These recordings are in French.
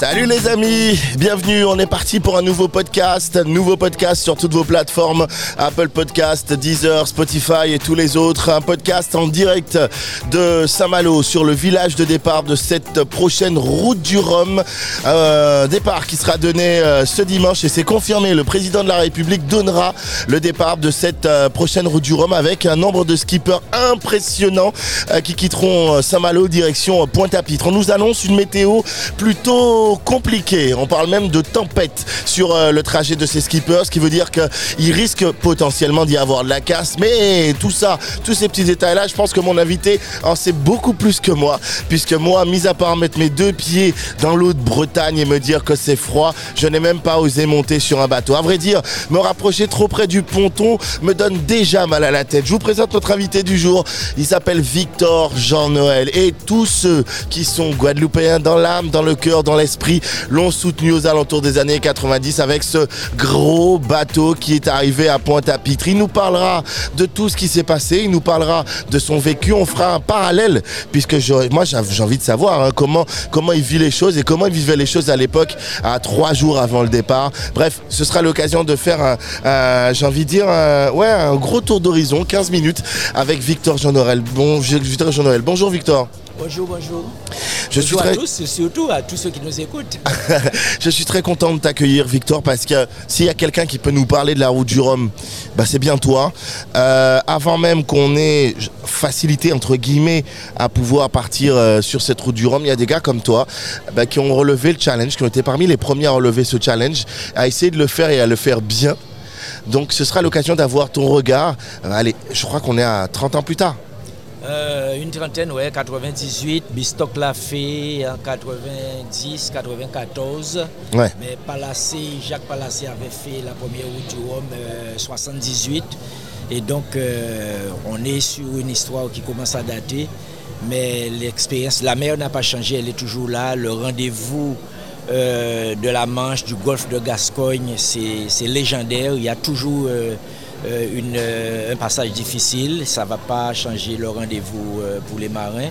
Salut les amis, bienvenue, on est parti pour un nouveau podcast, nouveau podcast sur toutes vos plateformes, Apple Podcast, Deezer, Spotify et tous les autres, un podcast en direct de Saint-Malo sur le village de départ de cette prochaine route du Rhum, un départ qui sera donné euh, ce dimanche et c'est confirmé, le président de la République donnera le départ de cette euh, prochaine route du Rhum avec un nombre de skippers impressionnant euh, qui quitteront Saint-Malo direction Pointe-à-Pitre. On nous annonce une météo plutôt compliqué. On parle même de tempête sur euh, le trajet de ces skippers, ce qui veut dire qu'il risque potentiellement d'y avoir de la casse. Mais tout ça, tous ces petits détails-là, je pense que mon invité en sait beaucoup plus que moi. Puisque moi, mis à part mettre mes deux pieds dans l'eau de Bretagne et me dire que c'est froid, je n'ai même pas osé monter sur un bateau. À vrai dire, me rapprocher trop près du ponton me donne déjà mal à la tête. Je vous présente notre invité du jour. Il s'appelle Victor Jean-Noël. Et tous ceux qui sont guadeloupéens dans l'âme, dans le cœur, dans l'esprit, l'ont soutenu aux alentours des années 90 avec ce gros bateau qui est arrivé à Pointe-à-Pitre. Il nous parlera de tout ce qui s'est passé, il nous parlera de son vécu. On fera un parallèle, puisque moi j'ai envie de savoir hein, comment, comment il vit les choses et comment il vivait les choses à l'époque, à trois jours avant le départ. Bref, ce sera l'occasion de faire, un, dire, un, gros tour d'horizon, 15 minutes, avec Victor Jean-Noël. Victor Jean-Noël. Bonjour Victor. Bonjour, bonjour. Je bonjour à tous, surtout à tous ceux qui nous écoutent. je suis très content de t'accueillir, Victor, parce que s'il y a quelqu'un qui peut nous parler de la route du Rhum, bah, c'est bien toi. Euh, avant même qu'on ait facilité, entre guillemets, à pouvoir partir euh, sur cette route du Rhum, il y a des gars comme toi bah, qui ont relevé le challenge, qui ont été parmi les premiers à relever ce challenge, à essayer de le faire et à le faire bien. Donc ce sera l'occasion d'avoir ton regard. allez, je crois qu'on est à 30 ans plus tard. Euh, une trentaine, ouais, 98. Bistock l'a fait en 90, 94. Ouais. Mais Palacé, Jacques Palacé avait fait la première route du Rhum 78. Et donc, euh, on est sur une histoire qui commence à dater. Mais l'expérience, la mer n'a pas changé, elle est toujours là. Le rendez-vous euh, de la Manche, du golfe de Gascogne, c'est légendaire. Il y a toujours euh, une, euh, un passage difficile, ça ne va pas changer le rendez-vous euh, pour les marins.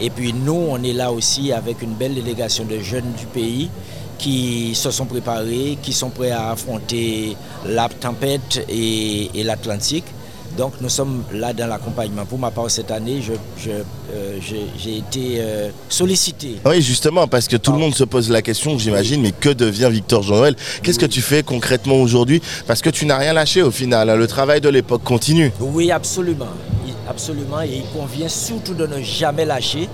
Et puis nous, on est là aussi avec une belle délégation de jeunes du pays qui se sont préparés, qui sont prêts à affronter la tempête et l'Atlantique. Donc nous sommes là dans l'accompagnement. Pour ma part, cette année, euh, j'ai été euh, sollicité. Oui, justement, parce que tout le monde se pose la question, j'imagine, mais que devient Victor Jean-Noël? Qu'est-ce que tu fais concrètement aujourd'hui? Parce que tu n'as rien lâché au final, hein. le travail de l'époque continue. Oui, absolument. Absolument, et il convient surtout de ne jamais lâcher.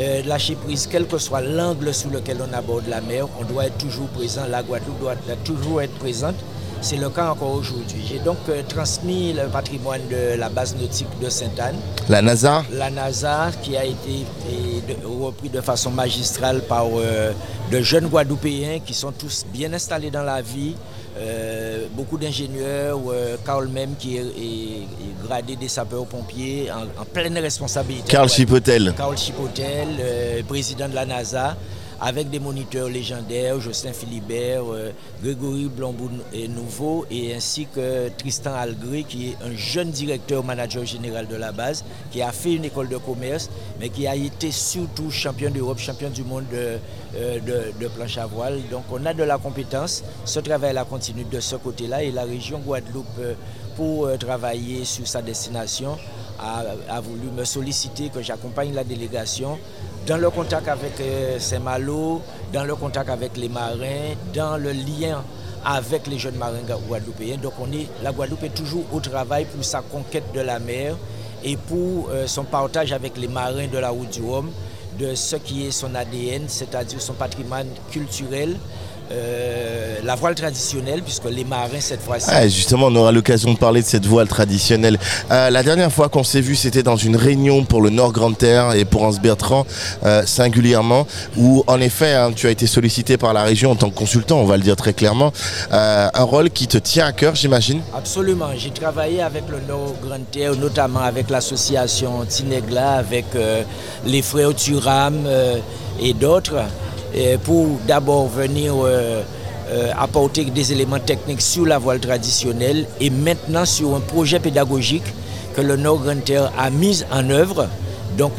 Euh, lâcher prise, quel que soit l'angle sous lequel on aborde la mer, on doit être toujours présent, la Guadeloupe doit toujours être présente. C'est le cas encore aujourd'hui. J'ai donc euh, transmis le patrimoine de la base nautique de Sainte-Anne. La NASA? La NASA qui a été repris de façon magistrale par euh, de jeunes Guadeloupéens qui sont tous bien installés dans la vie. Euh, beaucoup d'ingénieurs, Carl même qui est, gradé des sapeurs-pompiers en, pleine responsabilité. Carl Chipotel. Carl Chipotel, président de la NASA avec des moniteurs légendaires, Justin Philibert, euh, Grégory Blambou Nouveau et ainsi que Tristan Algré qui est un jeune directeur manager général de la base qui a fait une école de commerce mais qui a été surtout champion d'Europe, champion du monde de, euh, de, planche à voile. Donc on a de la compétence, ce travail-là continue de ce côté-là et la région Guadeloupe euh, pour travailler sur sa destination a voulu me solliciter que j'accompagne la délégation dans le contact avec euh, Saint-Malo, dans le contact avec les marins, dans le lien avec les jeunes marins guadeloupéens. Donc on est, la Guadeloupe est toujours au travail pour sa conquête de la mer et pour euh, son partage avec les marins de la route du Rhum de ce qui est son ADN, c'est-à-dire son patrimoine culturel, euh, la voile traditionnelle, puisque les marins, cette fois-ci. justement, on aura l'occasion de parler de cette voile traditionnelle. Euh, la dernière fois qu'on s'est vu, c'était dans une réunion pour le Nord Grande Terre et pour Hans Bertrand euh, singulièrement, où en effet, hein, tu as été sollicité par la région en tant que consultant, on va le dire très clairement. un rôle qui te tient à cœur, j'imagine? Absolument. J'ai travaillé avec le Nord Grande Terre, notamment avec l'association Tinegla, avec les frères Turam et d'autres pour d'abord venir euh, euh, apporter des éléments techniques sur la voile traditionnelle et maintenant sur un projet pédagogique que le Nord Terre a mis en œuvre Donc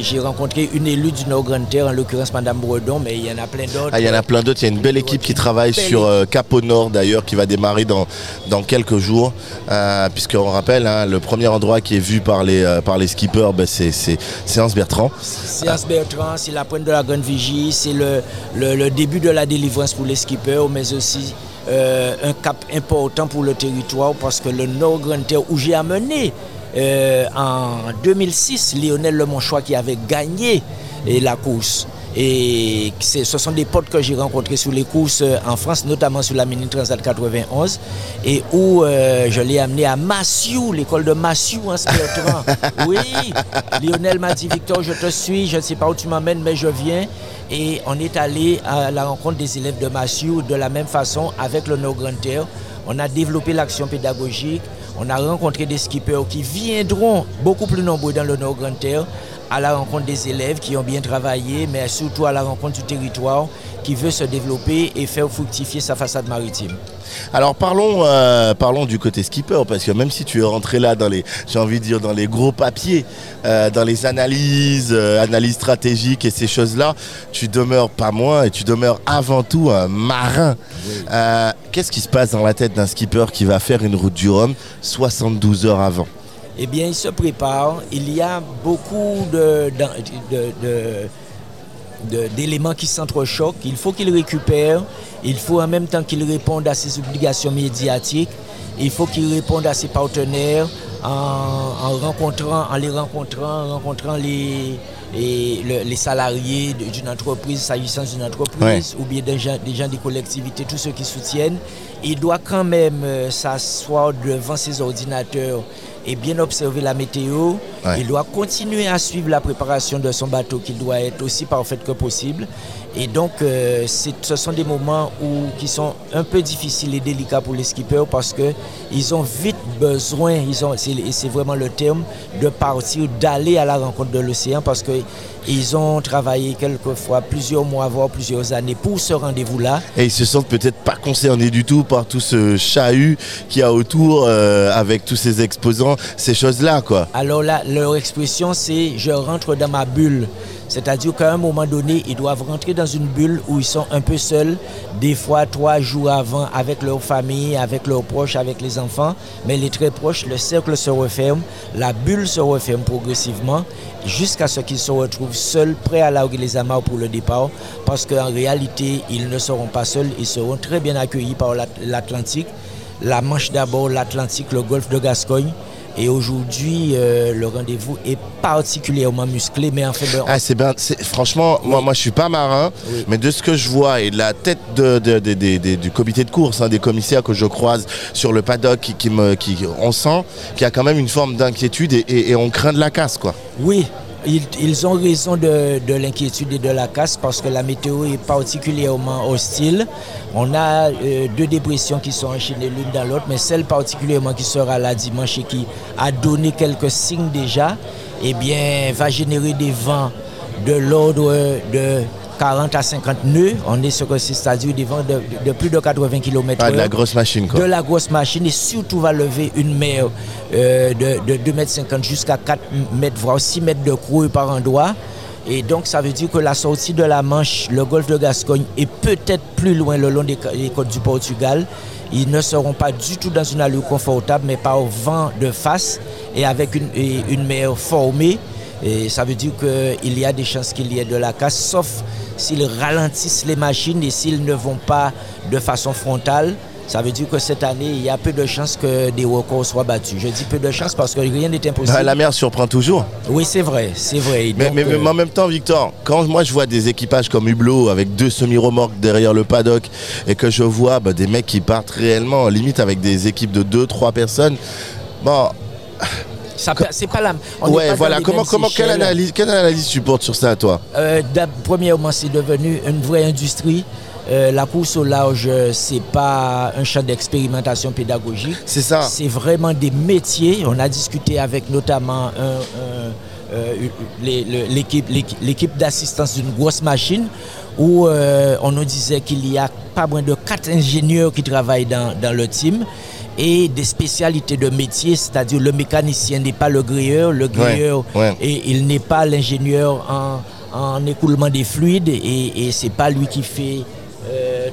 j'ai rencontré une élue du Nord-Grande-Terre, en l'occurrence Madame Bredon, mais il y en a plein d'autres. Ah, il y en a plein d'autres. Il y a une belle équipe qui travaille sur Cap au Nord d'ailleurs, qui va démarrer dans, dans quelques jours. Puisqu'on rappelle, hein, le premier endroit qui est vu par les, par les skippers, ben, c'est Séance Bertrand. Séance Bertrand, c'est la pointe de la Grande Vigie, c'est le, le, début de la délivrance pour les skippers, mais aussi euh, un cap important pour le territoire parce que le Nord Grand Terre où j'ai amené euh, en 2006 Lionel Lemonchois qui avait gagné la course. Et ce sont des potes que j'ai rencontrés sur les courses euh, en France, notamment sur la Mini Transat 91, et où je l'ai amené à Massiou, l'école de Massiou en oui, Lionel m'a dit Victor, je te suis, je ne sais pas où tu m'emmènes, mais je viens. Et on est allé à la rencontre des élèves de Massieu de la même façon avec le No Grand Terre. On a développé l'action pédagogique. On a rencontré des skippers qui viendront beaucoup plus nombreux dans le Nord Grand Terre à la rencontre des élèves qui ont bien travaillé, mais surtout à la rencontre du territoire qui veut se développer et faire fructifier sa façade maritime. Alors parlons, euh, parlons du côté skipper, parce que même si tu es rentré là dans les, j'ai envie de dire, dans les gros papiers, euh, dans les analyses, euh, analyses stratégiques et ces choses-là, tu demeures pas moins et tu demeures avant tout un marin. Qu'est-ce qui se passe dans la tête d'un skipper qui va faire une route du Rhum 72 heures avant? Eh bien, il se prépare. Il y a beaucoup de, d'éléments qui s'entrechoquent. Il faut qu'il récupère. Il faut en même temps qu'il réponde à ses obligations médiatiques. Il faut qu'il réponde à ses partenaires en, rencontrant, en les rencontrant, en rencontrant les, les salariés d'une entreprise, s'agissant d'une entreprise, ou bien des gens, des gens des collectivités, tous ceux qui soutiennent. Il doit quand même euh, s'asseoir devant ses ordinateurs et bien observer la météo. Il doit continuer à suivre la préparation de son bateau qui doit être aussi parfaite que possible. Et donc, euh, ce sont des moments où, qui sont un peu difficiles et délicats pour les skippers parce qu'ils ont vite besoin, ils ont, c'est vraiment le terme, de partir, d'aller à la rencontre de l'océan parce qu'ils ont travaillé quelquefois plusieurs mois, voire plusieurs années pour ce rendez-vous-là. Et ils se sentent peut-être pas concernés du tout tout ce chahut qu'il y a autour euh, avec tous ces exposants, ces choses-là, quoi. Alors là, leur expression, c'est je rentre dans ma bulle. C'est-à-dire qu'à un moment donné, ils doivent rentrer dans une bulle où ils sont un peu seuls, des fois trois jours avant, avec leur famille, avec leurs proches, avec les enfants. Mais les très proches, le cercle se referme, la bulle se referme progressivement jusqu'à ce qu'ils se retrouvent seuls, prêts à larguer les amarres pour le départ. Parce qu'en réalité, ils ne seront pas seuls, ils seront très bien accueillis par l'Atlantique. La Manche d'abord, l'Atlantique, le golfe de Gascogne. Et aujourd'hui, euh, le rendez-vous est particulièrement musclé, mais en fait... Ah, c'est bien. Franchement, moi, moi, je suis pas marin, mais de ce que je vois et de la tête de, du comité de course, hein, des commissaires que je croise sur le paddock, qui, me, qui, on sent qu'il y a quand même une forme d'inquiétude et, et on craint de la casse, quoi. Oui, ils, ont raison de, l'inquiétude et de la casse parce que la météo est particulièrement hostile. On a euh, deux dépressions qui sont enchaînées l'une dans l'autre, mais celle particulièrement qui sera là dimanche et qui a donné quelques signes déjà, eh bien, va générer des vents de l'ordre de 40 à 50 nœuds. On est sur c'est-à-dire des vents de, plus de 80 km ah, de la grosse machine, quoi. De la grosse machine et surtout va lever une mer euh, de, 2 mètres 50 jusqu'à 4 mètres, voire 6 mètres de creux par endroit. Et donc, ça veut dire que la sortie de la Manche, le golfe de Gascogne, est peut-être plus loin le long des, côtes du Portugal. Ils ne seront pas du tout dans une allure confortable, mais par vent de face et avec une, une mer formée. Et ça veut dire qu'il y a des chances qu'il y ait de la casse, sauf s'ils ralentissent les machines et s'ils ne vont pas de façon frontale, ça veut dire que cette année, il y a peu de chances que des records soient battus. Je dis peu de chances parce que rien n'est impossible. Bah, la mer surprend toujours. Oui, c'est vrai, c'est vrai. Mais, euh, en même temps, Victor, quand moi je vois des équipages comme Hublot avec deux semi-remorques derrière le paddock et que je vois bah, des mecs qui partent réellement, limite avec des équipes de deux, trois personnes, bon, c'est pas la. ouais, voilà. Comment, comment, quelle analyse, quelle analyse tu portes sur ça, toi? Euh, Premièrement, c'est devenu une vraie industrie. Euh, la course au large, c'est pas un champ d'expérimentation pédagogique. C'est ça. C'est vraiment des métiers. On a discuté avec notamment euh, l'équipe d'assistance d'une grosse machine où on nous disait qu'il y a pas moins de quatre ingénieurs qui travaillent dans, dans le team et des spécialités de métier, c'est-à-dire le mécanicien n'est pas le grilleur, le grilleur et il n'est pas l'ingénieur en, en, écoulement des fluides et, et c'est pas lui qui fait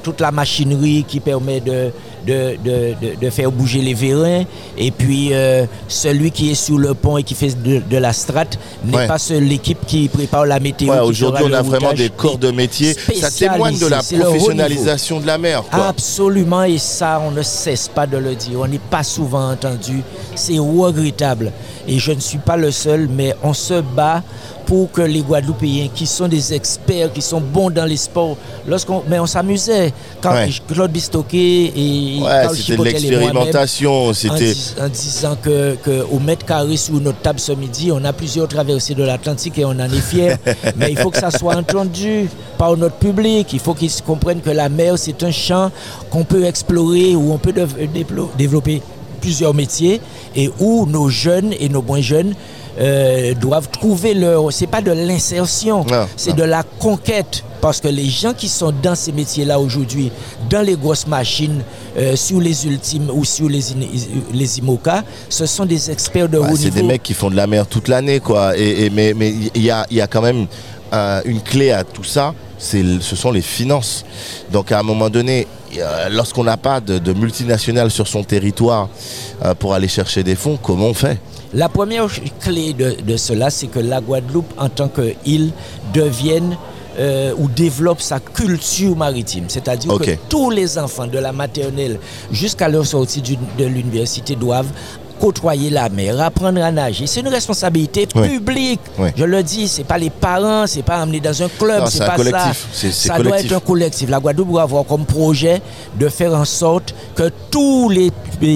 toute la machinerie qui permet de, de, de, de, faire bouger les vérins. Et puis, euh, celui qui est sur le pont et qui fait de, la strate n'est pas seule l'équipe qui prépare la météo. Aujourd'hui, on a vraiment des corps de métier. Ça témoigne de la professionnalisation de la mer. Absolument, et ça, on ne cesse pas de le dire. On n'est pas souvent entendu. C'est regrettable. Et je ne suis pas le seul, mais on se bat pour que les Guadeloupéens, qui sont des experts, qui sont bons dans les sports, lorsqu'on, mais on s'amusait quand Claude Bistoquet et ouais, c'était de l'expérimentation, c'était en, disant que, que, au mètre carré sur notre table ce midi, on a plusieurs traversées de l'Atlantique et on en est fiers. mais il faut que ça soit entendu par notre public. Il faut qu'ils comprennent que la mer c'est un champ qu'on peut explorer où on peut développer plusieurs métiers et où nos jeunes et nos moins jeunes euh, doivent trouver leur. C'est pas de l'insertion, c'est de la conquête. Parce que les gens qui sont dans ces métiers-là aujourd'hui, dans les grosses machines, euh, sur les ultimes ou sur les, les IMOCA, ce sont des experts de haut niveau. C'est des mecs qui font de la mer toute l'année, quoi. Et, mais il y, a, y a quand même euh, une clé à tout ça, ce sont les finances. Donc à un moment donné, lorsqu'on n'a pas de, de, multinationales sur son territoire pour aller chercher des fonds, comment on fait? La première clé de, cela, c'est que la Guadeloupe, en tant qu'île, devienne euh, ou développe sa culture maritime. C'est-à-dire que tous les enfants de la maternelle jusqu'à leur sortie de l'université doivent côtoyer la mer, apprendre à nager. C'est une responsabilité publique. Je le dis, c'est pas les parents, c'est pas amener dans un club, c'est pas collectif. ça. Ça doit être un collectif. La Guadeloupe doit avoir comme projet de faire en sorte que tous les,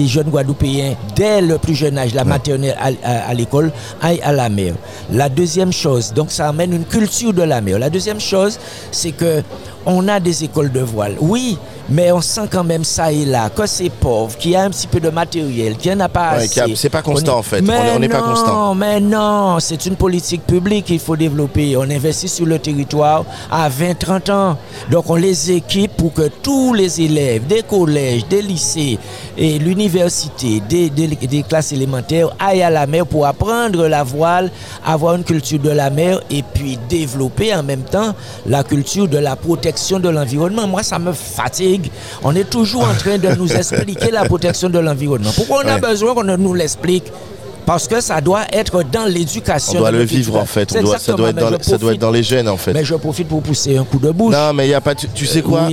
jeunes Guadeloupéens, dès le plus jeune âge, la maternelle à, à l'école, aillent à la mer. La deuxième chose, donc ça amène une culture de la mer. La deuxième chose, c'est que on a des écoles de voile. Oui, mais on sent quand même ça et là, que c'est pauvre, qu'il y a un petit peu de matériel, qu'il n'y en a pas assez. C'est pas constant en fait, on n'est pas constant. Mais non, c'est une politique publique qu'il faut développer. On investit sur le territoire à 20-30 ans. Donc on les équipe pour que tous les élèves des collèges, des lycées et l'université, des, des, classes élémentaires aillent à la mer pour apprendre la voile, avoir une culture de la mer et puis développer en même temps la culture de la protection de l'environnement. Moi, ça me fatigue on est toujours en train de nous expliquer la protection de l'environnement. Pourquoi on a besoin qu'on nous l'explique? Parce que ça doit être dans l'éducation. On doit le vivre en fait. ça, doit être dans, ça doit être dans les gènes en fait. Mais je profite pour pousser un coup de bouche. Non, mais il n'y a pas. Tu, sais quoi?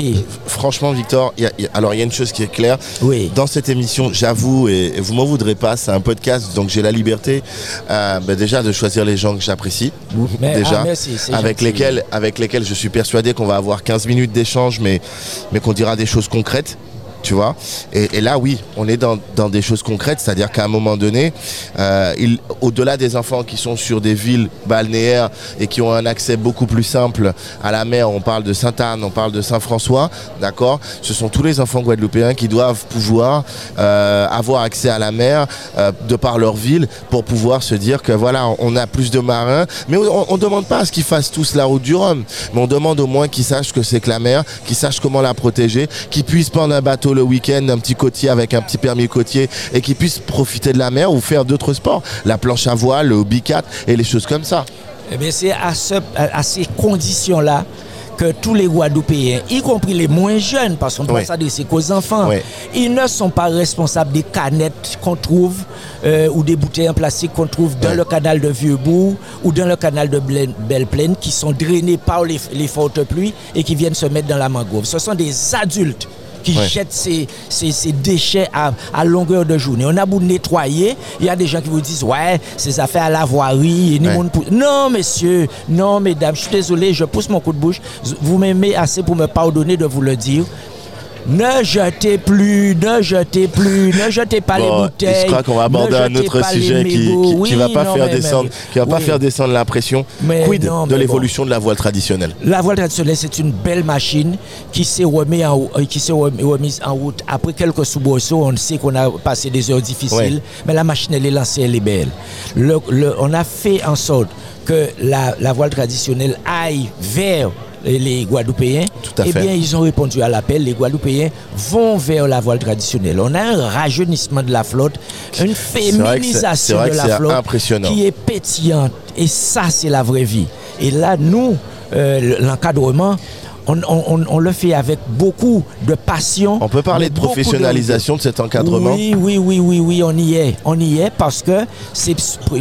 Franchement, Victor, alors il y a une chose qui est claire. Oui. Dans cette émission, j'avoue, et, vous m'en voudrez pas, c'est un podcast, donc j'ai la liberté euh, ben déjà de choisir les gens que j'apprécie. Déjà. Ah, avec, lesquels, avec lesquels je suis persuadé qu'on va avoir 15 minutes d'échange, mais, mais qu'on dira des choses concrètes tu vois. Et, là, oui, on est dans, des choses concrètes, c'est-à-dire qu'à un moment donné, euh, au-delà des enfants qui sont sur des villes balnéaires et qui ont un accès beaucoup plus simple à la mer, on parle de Sainte-Anne, on parle de Saint-François, d'accord Ce sont tous les enfants guadeloupéens qui doivent pouvoir euh, avoir accès à la mer euh, de par leur ville pour pouvoir se dire que voilà, on a plus de marins, mais on ne demande pas à ce qu'ils fassent tous la route du Rhum, mais on demande au moins qu'ils sachent que c'est que la mer, qu'ils sachent comment la protéger, qu'ils puissent prendre un bateau le week-end, un petit côtier avec un petit permis côtier et qui puissent profiter de la mer ou faire d'autres sports, la planche à voile, le 4 et les choses comme ça. Eh bien, c'est à, à ces conditions-là que tous les Guadeloupéens, y compris les moins jeunes, parce qu'on doit s'adresser qu'aux enfants, ils ne sont pas responsables des canettes qu'on trouve euh, ou des bouteilles en plastique qu'on trouve dans le canal de Vieux-Bourg ou dans le canal de Belle-Plaine qui sont drainés par les, les fortes pluies et qui viennent se mettre dans la mangrove. Ce sont des adultes qui jettent ces, déchets à, longueur de journée. On a beau nettoyer, il y a des gens qui vous disent Ouais, ces affaires à la voirie. Non, messieurs, non, mesdames, je suis désolé, je pousse mon coup de bouche. Vous m'aimez assez pour me pardonner de vous le dire. Ne jetez plus, ne jetez plus, ne jetez pas les bouteilles. Je crois qu'on va aborder un autre sujet qui, qui, va pas faire descendre, qui va pas faire descendre la pression. Quid de l'évolution de la voile traditionnelle La voile traditionnelle, c'est une belle machine qui s'est remise en, en route après quelques soubresauts. On sait qu'on a passé des heures difficiles, mais la machine elle est lancée, elle est belle. on a fait en sorte que la, la voile traditionnelle aille vers les Guadeloupéens, eh bien, ils ont répondu à l'appel. Les Guadeloupéens vont vers la voile traditionnelle. On a un rajeunissement de la flotte, une féminisation de la flotte qui est pétillante. Et ça, c'est la vraie vie. Et là, nous, euh, l'encadrement, on, le fait avec beaucoup de passion. On peut parler de professionnalisation de... cet encadrement Oui, oui, oui, oui, oui, on y est. On y est parce que c'est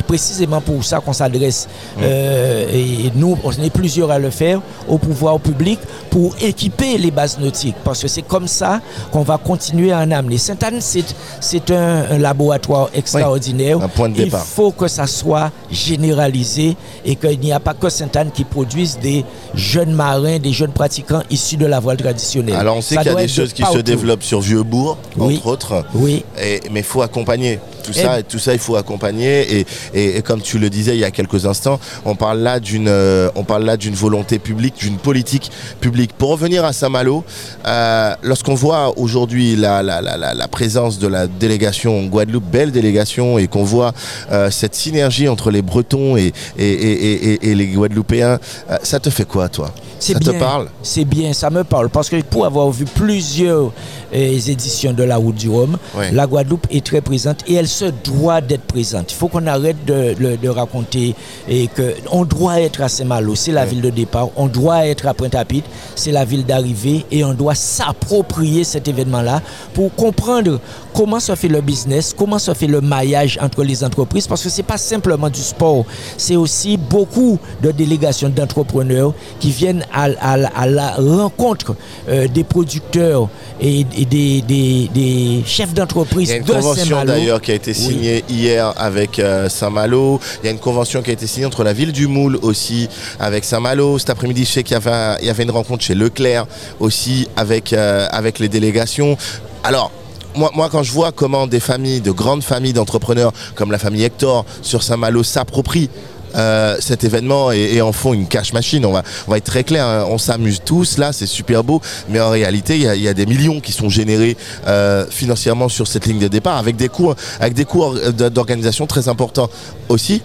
précisément pour ça qu'on s'adresse. Mmh. Euh, et nous, on est plusieurs à le faire au pouvoir public pour équiper les bases nautiques. Parce que c'est comme ça qu'on va continuer à en amener. Sainte-Anne, c'est un, laboratoire extraordinaire. un point de départ. Il faut que ça soit généralisé et qu'il n'y a pas que Sainte-Anne qui produise des jeunes marins, des jeunes pratiquants issus de la voile traditionnelle. Alors on sait qu'il y a des choses qui se développent sur Vieux-Bourg, entre autres. Oui. mais il faut accompagner tout ça, et tout ça, il faut accompagner. Et, comme tu le disais il y a quelques instants, on parle là d'une, euh, on parle là d'une volonté publique, d'une politique publique. Pour revenir à Saint-Malo, euh, lorsqu'on voit aujourd'hui la, la, présence de la délégation Guadeloupe, belle délégation, et qu'on voit euh, cette synergie entre les Bretons et, et, les Guadeloupéens, ça te fait quoi, toi? Ça te parle? C'est bien, ça me parle, parce que pour avoir vu plusieurs éditions de la Route du Rhum, la Guadeloupe est très présente et elle se doit d'être présente. Il faut qu'on arrête de, raconter et que on doit être à Saint-Malo, c'est la ville de départ, on doit être à Pointe-à-Pitre, c'est la ville d'arrivée et on doit s'approprier cet événement-là pour comprendre comment se fait le business, comment se fait le maillage entre les entreprises, parce que ce n'est pas simplement du sport, c'est aussi beaucoup de délégations d'entrepreneurs qui viennent à, la rencontre euh, des producteurs et, des, chefs d'entreprise une convention d'ailleurs qui a été signée hier avec euh, Saint-Malo. Il y a une convention qui a été signée entre la ville du Moule aussi avec Saint-Malo. Cet après-midi, je sais qu'il y avait, y avait une rencontre chez Leclerc aussi avec, euh, avec les délégations. Alors, moi, moi, quand je vois comment des familles, de grandes familles d'entrepreneurs comme la famille Hector sur Saint-Malo s'approprient euh, cet événement et, en font une cash machine. On va, on va être très clair, hein. on s'amuse tous là, c'est super beau, mais en réalité, il y, a des millions qui sont générés euh, financièrement sur cette ligne de départ avec des coûts, avec des coûts d'organisation très importants aussi.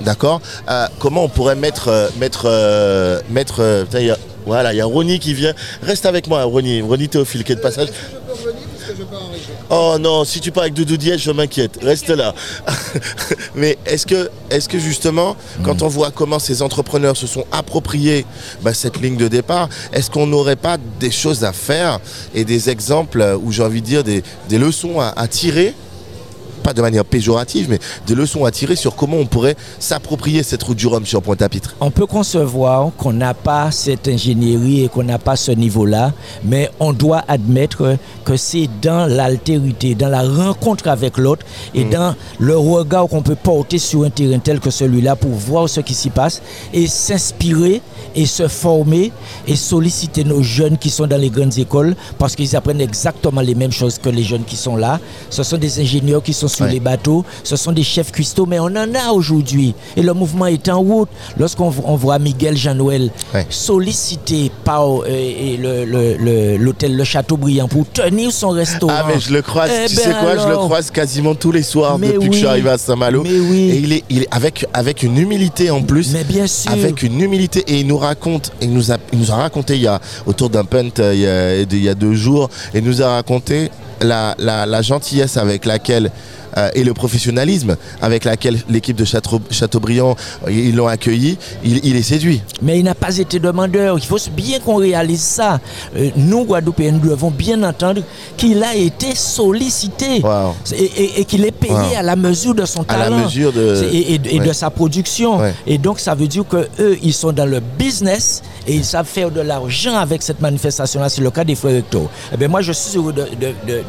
D'accord? Euh, Comment on pourrait mettre, mettre, mettre voilà, il y a Ronnie qui vient. Reste avec moi, Ronnie. Ronnie Théophile qui est de passage. Oh non, si tu pars avec Doudou Diège, je m'inquiète. Reste là. Mais est-ce que, est que justement, quand on voit comment ces entrepreneurs se sont appropriés bah, cette ligne de départ, est-ce qu'on n'aurait pas des choses à faire et des exemples ou j'ai envie de dire des, leçons à tirer de manière péjorative, mais des leçons à tirer sur comment on pourrait s'approprier cette route du Rhum sur Pointe-à-Pitre. On peut concevoir qu'on n'a pas cette ingénierie et qu'on n'a pas ce niveau-là, mais on doit admettre que c'est dans l'altérité, dans la rencontre avec l'autre et mm. dans le regard qu'on peut porter sur un terrain tel que celui-là pour voir ce qui s'y passe et s'inspirer et se former et solliciter nos jeunes qui sont dans les grandes écoles parce qu'ils apprennent exactement les mêmes choses que les jeunes qui sont là. Ce sont des ingénieurs qui sont sur les bateaux, ce sont des chefs cuistots, mais on en a aujourd'hui. Et le mouvement est en route. Lorsqu'on voit Miguel Jean-Noël sollicité par euh, l'hôtel le, Châteaubriand pour tenir son restaurant. Ah, mais je le croise, eh tu sais ben quoi, je le croise quasiment tous les soirs depuis que je suis arrivé à Saint-Malo. Et il est, il est avec, avec une humilité en plus. Mais bien sûr. Avec une humilité. Et il nous raconte, il nous a, il nous a raconté il y a, autour d'un punt euh, il y, a, il y a deux jours, et nous a raconté la, gentillesse avec laquelle euh, et le professionnalisme avec lequel l'équipe de Châteaubriand euh, ils l'ont accueilli, il, est séduit. Mais il n'a pas été demandeur. Il faut bien qu'on réalise ça. Euh, nous, Guadeloupéens, nous devons bien entendre qu'il a été sollicité et, qu'il est payé à la mesure de son talent la mesure de... et, de sa production. Et donc, ça veut dire qu'eux, ils sont dans le business et ils savent faire de l'argent avec cette manifestation-là. C'est le cas des frères recto. Eh bien, moi, je suis heureux de,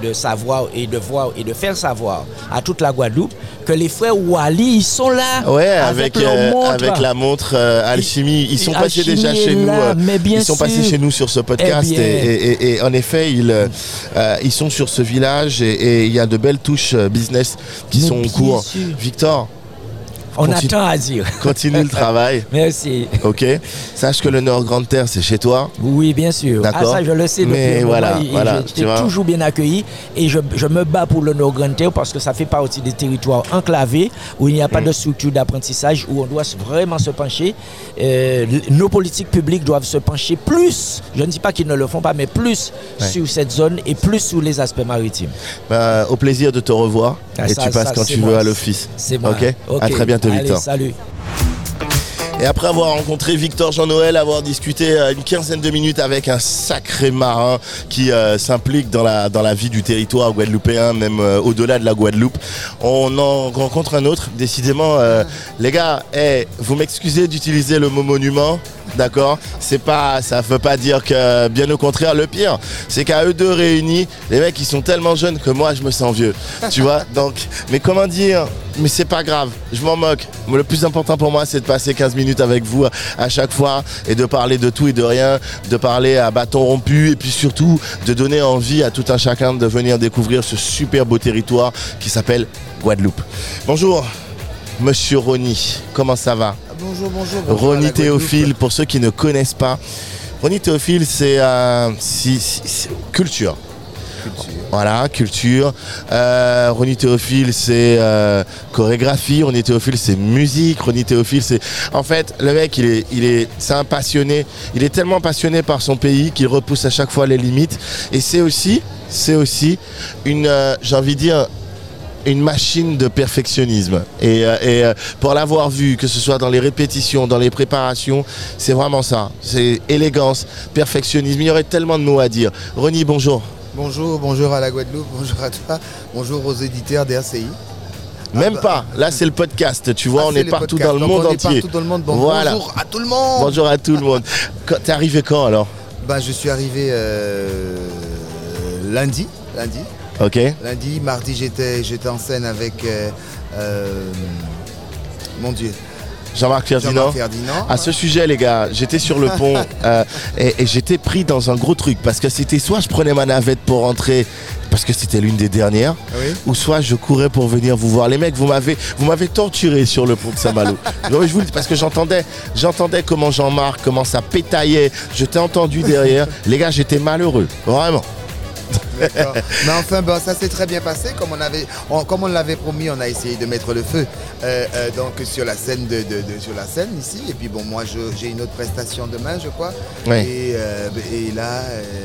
de, savoir et de voir et de faire savoir à toute la Guadeloupe que les frères Wally, ils sont là. Ouais, avec, avec, euh, la montre euh, Alchimie. Ils sont passés déjà chez nous. Euh, ils sont passés chez nous sur ce podcast. Eh et, en effet, ils, ils sont sur ce village et il y a de belles touches business qui sont en cours. Victor, On Continue- attend à dire. Continue le travail. Merci. Ok. Sache que le Nord Grande Terre, c'est chez toi. Oui, bien sûr. D'accord. Ah, ça, je le sais Mais moment voilà, vois. toujours bien accueilli et je, je me bats pour le Nord Grande Terre parce que ça fait partie des territoires enclavés où il n'y a Mm. pas de structure d'apprentissage, où on doit vraiment se pencher. Euh, nos politiques publiques doivent se pencher plus, je ne dis pas qu'ils ne le font pas, mais plus Ouais. sur cette zone et plus sur les aspects maritimes. Bah, au plaisir de te revoir. Ah, et ça- tu passes ça, quand tu moi. veux à l'office. C'est moi. Ok. À très bientôt, Allez, Victor. Salut. Et après avoir rencontré Victor Jean-Noël, avoir discuté euh, une quinzaine de minutes avec un sacré marin qui euh, s'implique dans la, dans la vie du territoire guadeloupéen, même euh, au-delà de la Guadeloupe, on en rencontre un autre. Décidément, euh, les gars, vous m'excusez d'utiliser le mot monument, d'accord C'est pas, ça veut pas dire que, bien au contraire, le pire, c'est qu'à eux deux réunis, les mecs ils sont tellement jeunes que moi je me sens vieux, tu vois Donc, mais comment dire Mais c'est pas grave, je m'en moque. Le plus important pour moi, c'est de passer 15 minutes avec vous à chaque fois et de parler de tout et de rien, de parler à bâton rompu et puis surtout de donner envie à tout un chacun de venir découvrir ce super beau territoire qui s'appelle Guadeloupe. Bonjour, Monsieur Rony, comment ça va? Bonjour, bonjour. Ronnie Théophile, pour ceux qui ne connaissent pas, Ronnie Théophile, c'est euh, si- si- si- culture. Culture. Voilà, culture. Euh, Ronnie Théophile, c'est euh, chorégraphie. Ronnie Théophile, c'est musique. Ronnie Théophile, c'est. En fait, le mec, il est, il est, c'est un passionné. Il est tellement passionné par son pays qu'il repousse à chaque fois les limites. Et c'est aussi, c'est aussi une, euh, j'ai envie de dire, une machine de perfectionnisme. Et, euh, et, euh, pour l'avoir vu, que ce soit dans les répétitions, dans les préparations, c'est vraiment ça. C'est élégance, perfectionnisme. Il y aurait tellement de mots à dire. Ronnie, bonjour. Bonjour, bonjour à la Guadeloupe, bonjour à toi, bonjour aux éditeurs d'RCI. Même bah. pas. Là, c'est le podcast. Tu vois, Ah, on est partout dans le monde on est entier. partout dans le monde. Bon, Voilà. Bonjour à tout le monde. Bonjour à tout le monde. T'es arrivé quand alors? Ben, je suis arrivé euh, lundi, lundi, Ok. lundi, mardi j'étais, j'étais en scène avec euh, euh, mon Dieu, Jean-Marc Ferdinand. À ce sujet, les gars, j'étais sur le pont euh, et, et j'étais pris dans un gros truc parce que c'était soit je prenais ma navette pour rentrer parce que c'était l'une des dernières, Oui. ou soit je courais pour venir vous voir. Les mecs, vous m'avez, vous m'avez torturé sur le pont de Saint-Malo. non, mais je vous le dis parce que j'entendais, j'entendais comment Jean-Marc, comment ça pétaillait. Je t'ai entendu derrière. Les gars, j'étais malheureux, vraiment. D'accord. Mais enfin, bon, ça s'est très bien passé. Comme on avait, on- comme on l'avait promis, on a essayé de mettre le feu euh, euh, donc sur la scène de, de- de- sur la scène ici. Et puis bon, moi, je- j'ai une autre prestation demain, je crois. Ouais. Et, euh, et là,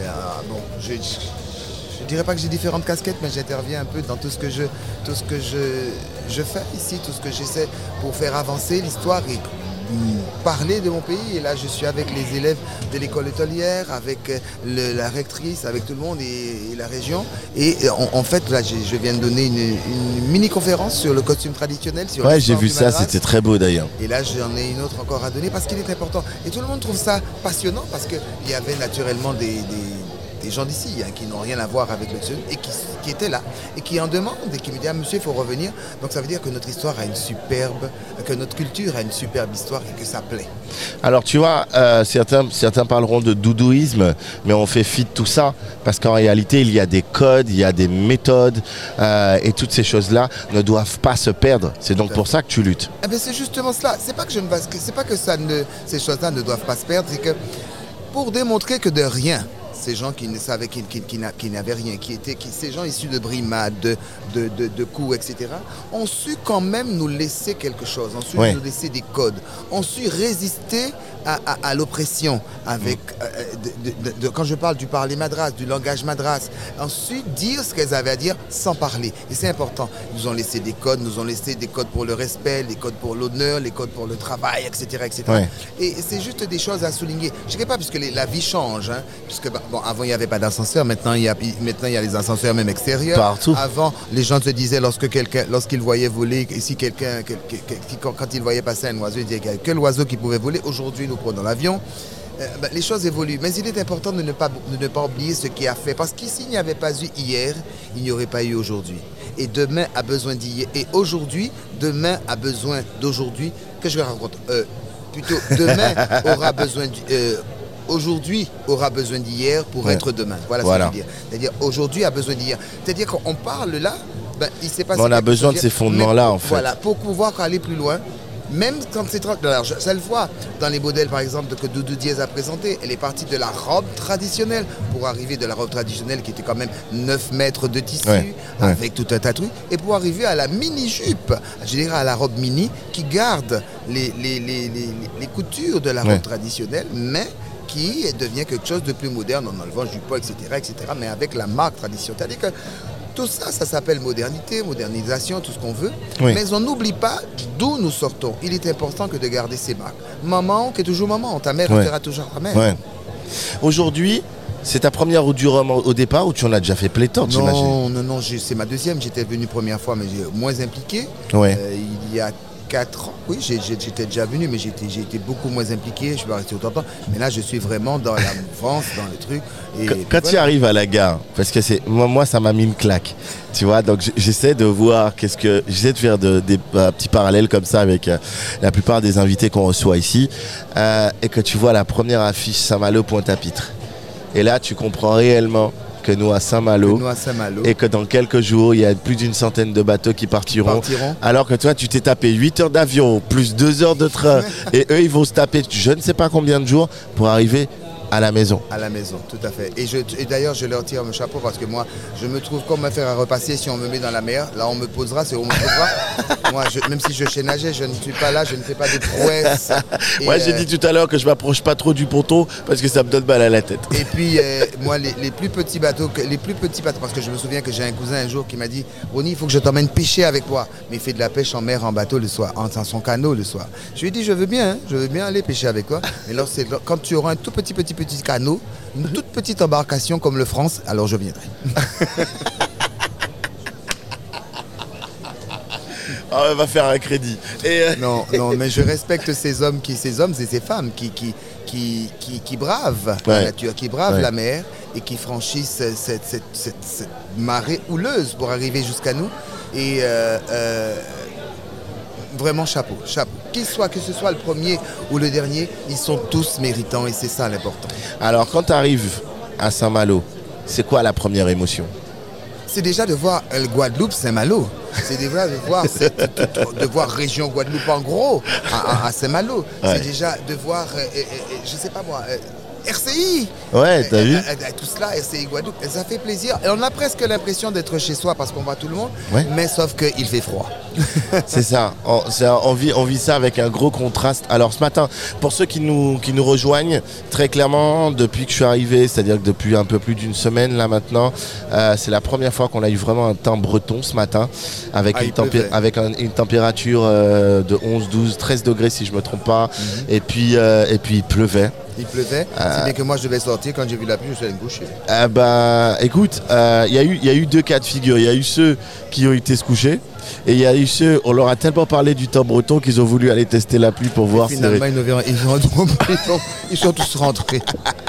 ah, bon, je, je, dirais pas que j'ai différentes casquettes, mais j'interviens un peu dans tout ce que je, tout ce que je, je fais ici, tout ce que j'essaie pour faire avancer l'histoire et parler de mon pays. Et là, je suis avec les élèves de l'école hôtelière, avec euh, le- la rectrice, avec tout le monde et, et la région. Et euh, en, en fait, là, je viens de donner une, une mini-conférence sur le costume traditionnel. Sur Ouais, j'ai vu ça, c'était très beau d'ailleurs. Et là, j'en ai une autre encore à donner parce qu'il est important. Et tout le monde trouve ça passionnant parce qu'il y avait naturellement des, des- des gens d'ici hein, qui n'ont rien à voir avec le Sud et qui, qui étaient là et qui en demandent et qui me disent ah, Monsieur, il faut revenir. Donc ça veut dire que notre histoire a une superbe, que notre culture a une superbe histoire et que ça plaît. Alors tu vois, euh, certains, certains parleront de doudouisme, mais on fait fi de tout ça, parce qu'en réalité, il y a des codes, il y a des méthodes, euh, et toutes ces choses-là ne doivent pas se perdre. C'est donc pour ça que tu luttes. Eh ben, c'est justement cela. C'est pas que je ne c'est pas que ça ne, ces choses-là ne doivent pas se perdre, c'est que pour démontrer que de rien, ces gens qui ne savaient, qui, qui- qui n'a- qui n'avaient rien, qui étaient, qui, ces gens issus de brimades, de, de, de- de coups, etc., ont su quand même nous laisser quelque chose, ont su Ouais. nous laisser des codes, ont su résister à, à- à l'oppression avec, euh, de- de- quand je parle du parler madras, du langage madras, ont su dire ce qu'elles avaient à dire sans parler. Et c'est important. Ils nous ont laissé des codes, nous ont laissé des codes pour le respect, les codes pour l'honneur, les codes pour le travail, etc. etc. Ouais. Et c'est juste des choses à souligner. Je ne dirais pas puisque les- la vie change, hein, puisque bah, bon, avant il n'y avait pas d'ascenseur, maintenant il y a maintenant il y a les ascenseurs même extérieurs. Partout. Avant, les gens se disaient lorsque quelqu'un, lorsqu'ils voyaient voler, si quelqu'un, quel- quel- quel- quand, ils voyaient passer un oiseau, ils disaient qu'il n'y avait que l'oiseau qui pouvait voler. Aujourd'hui, nous prenons l'avion. Euh, ben, les choses évoluent, mais il est important de ne pas, de ne pas oublier ce qui a fait. Parce qu'ici, il n'y avait pas eu hier, il n'y aurait pas eu aujourd'hui. Et demain a besoin d'hier. Et aujourd'hui, demain a besoin d'aujourd'hui. Que je raconte Euh, Plutôt, demain aura besoin du- euh, Aujourd'hui aura besoin d'hier pour Ouais. être demain. Voilà, Voilà. ce que je veux dire. C'est-à-dire aujourd'hui a besoin d'hier. C'est-à-dire qu'on parle là ben, il s'est passé on a besoin de ces fondements-là, en fait. Voilà, pour pouvoir aller plus loin, même quand c'est trop. Alors, je- ça le voit dans les modèles, par exemple, que Doudou Diaz a présenté. Elle est partie de la robe traditionnelle pour arriver de la robe traditionnelle qui était quand même 9 mètres de tissu, Ouais, ouais. avec tout un tas de trucs, et pour arriver à la mini-jupe, je dirais à la robe mini, qui garde les, les, les, les, les coutures de la robe traditionnelle, mais qui devient quelque chose de plus moderne en enlevant le jupon, etc., etc., mais avec la marque traditionnelle. C'est-à-dire que tout ça, ça s'appelle modernité, modernisation, tout ce qu'on veut. Oui. Mais on n'oublie pas d'où nous sortons. Il est important que de garder ces marques. Maman, qui est toujours maman. Ta mère Ouais. restera toujours ta mère. Ouais. Aujourd'hui, c'est ta première route du Rhum au départ ou tu en as déjà fait pléthore, j'imagine? Non, non, non, c'est ma deuxième. J'étais venu première fois, mais j'ai moins impliqué. Ouais. Euh, il y a 4 ans, oui, j'étais déjà venu, mais j'étais j'ai été beaucoup moins impliqué. Je suis pas resté autant de temps. Mais là, je suis vraiment dans la mouvance, dans le truc. Et Quand, tu arrives à la gare, parce que c'est moi, moi ça m'a mis une claque, tu vois. Donc j'essaie de voir qu'est-ce que j'essaie de faire de- des euh, petits parallèles comme ça avec euh, la plupart des invités qu'on reçoit ici, euh, et que tu vois la première affiche Saint-Malo Pointe-à-Pitre. Et là, tu comprends réellement que nous à Saint-Malo, et que dans quelques jours, il y a plus d'une centaine de bateaux qui partiront. Partiront. Alors que toi, tu t'es tapé 8 heures d'avion, plus 2 heures de train, et eux, ils vont se taper je ne sais pas combien de jours pour arriver à la maison. À la maison, tout à fait. Et, je- et d'ailleurs, je leur tire mon chapeau parce que moi, je me trouve comme me faire à repasser si on me met dans la mer. Là, on me posera, c'est où on me posera. moi, je- même si je sais nager, je ne suis pas là, je ne fais pas de prouesse. Et, Moi, j'ai euh, dit tout à l'heure que je m'approche pas trop du ponton parce que ça me donne mal à la tête. Et puis, euh, moi, les, les plus petits bateaux, que- les plus petits bateaux, parce que je me souviens que j'ai un cousin un jour qui m'a dit Ronnie, il faut que je t'emmène pêcher avec toi. Mais il fait de la pêche en mer, en bateau le soir, en, son canot le soir. Je lui ai dit Je veux bien, hein, je veux bien aller pêcher avec toi. Mais lorsque, quand tu auras un tout petit, petit, petit canot, une toute petite embarcation comme le France, alors je viendrai. Ah, on va faire un crédit. Et euh, Non, non, mais je respecte ces hommes, qui, ces hommes et ces femmes qui, qui, qui, qui, qui bravent la nature, qui bravent Ouais. la mer et qui franchissent cette, cette, cette- cette marée houleuse pour arriver jusqu'à nous. Et euh, euh, vraiment chapeau, chapeau. Qu'il soit, que ce soit le premier ou le dernier, ils sont tous méritants et c'est ça l'important. alors, quand tu arrives à Saint-Malo, c'est quoi la première émotion? C'est déjà de voir le Guadeloupe Saint-Malo. C'est déjà de voir, cette- de voir région Guadeloupe en gros à, Saint-Malo. Ouais. C'est déjà de voir, euh, euh, euh, je sais pas moi, euh, RCI. Ouais, t'as vu Tout cela, RCI Guadeloupe. Ça fait plaisir. Et on a presque l'impression d'être chez soi parce qu'on voit tout le monde. Ouais. Mais sauf qu'il fait froid. C'est ça. On, un- on vit, on vit ça avec un gros contraste. Alors ce matin, pour ceux qui nous, qui nous rejoignent, très clairement, depuis que je suis arrivé, c'est-à-dire que depuis un peu plus d'une semaine là maintenant, euh, c'est la première fois qu'on a eu vraiment un temps breton ce matin, avec, Ah, une, il pleuvait. tempé- avec un- une température euh, de 11, 12, 13 degrés si je me trompe pas. Mhm. Et, puis, euh, et puis il pleuvait. Il pleuvait. Euh. C'est bien que moi je devais sortir. Quand j'ai vu la pluie, je suis allé me coucher. Ah bah, écoute, euh, il y, a eu- il y a eu deux cas de figure. Il y a eu ceux qui ont été se coucher et il y a eu ceux, on leur a tellement parlé du temps breton qu'ils ont voulu aller tester la pluie pour voir si... Finalement, ils, ont- ils sont tous rentrés.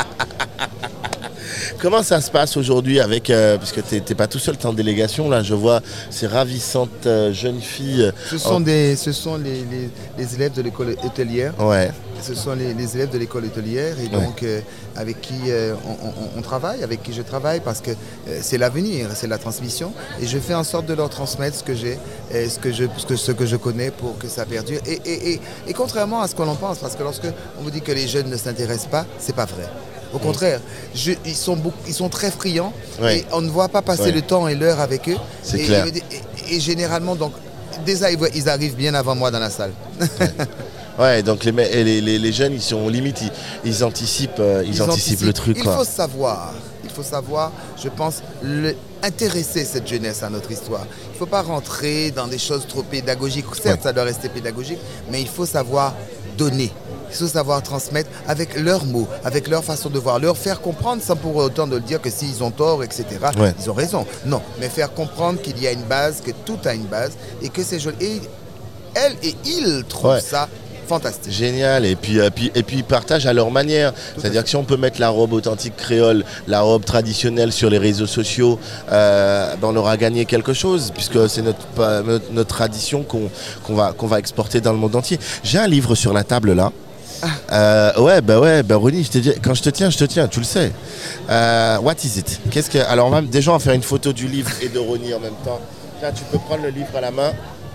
Comment ça se passe aujourd'hui avec, euh, parce que t'es t'es pas tout seul, t'es en délégation, là je vois ces ravissantes euh, jeunes filles. Ce sont, des, ce sont les, les- les élèves de l'école hôtelière. Ouais, Ce sont les, les élèves de l'école hôtelière et donc euh, avec qui euh, on, on- on travaille, avec qui je travaille parce que euh, c'est l'avenir, c'est la transmission et je fais en sorte de leur transmettre ce que j'ai, ce que je, ce que, ce que je connais pour que ça perdure. Et, et- et- et contrairement à ce que l'on pense, parce que lorsque on vous dit que les jeunes ne s'intéressent pas, c'est pas vrai. Au contraire, je- ils, sont beaucoup- ils sont très friands Ouais. et on ne voit pas passer Ouais. le temps et l'heure avec eux. C'est Et- clair. Et, et généralement, donc, déjà, ils, ils arrivent bien avant moi dans la salle. ouais, donc les, les, les- les jeunes ils sont limite, ils, ils anticipent, euh, ils, anticipent, le truc Il quoi. faut savoir, il faut savoir, je pense, le- intéresser cette jeunesse à notre histoire. Il ne faut pas rentrer dans des choses trop pédagogiques. Certes, Ouais. ça doit rester pédagogique, mais il faut savoir donner. Faut savoir transmettre avec leurs mots, avec leur façon de voir, leur faire comprendre sans pour autant de le dire que s'ils ont tort, etc., Ouais. ils ont raison. Non, mais faire comprendre qu'il y a une base, que tout a une base et que c'est joli. Et elle et il trouvent Ouais. ça fantastique. Génial, et puis, euh, puis- et puis ils partagent à leur manière. C'est-à-dire que si on peut mettre la robe authentique créole, la robe traditionnelle sur les réseaux sociaux, euh, ben on aura gagné quelque chose, puisque c'est notre, notre, tradition qu'on qu'on va, qu'on va exporter dans le monde entier. J'ai un livre sur la table là. Euh, ouais, bah ouais, bah Ronnie, je te dis, quand je te tiens, je te tiens, tu le sais. Euh, what is it? Qu'est-ce que Alors, on va, déjà, on va faire une photo du livre et de Ronnie en même temps. Là, tu peux prendre le livre à la main.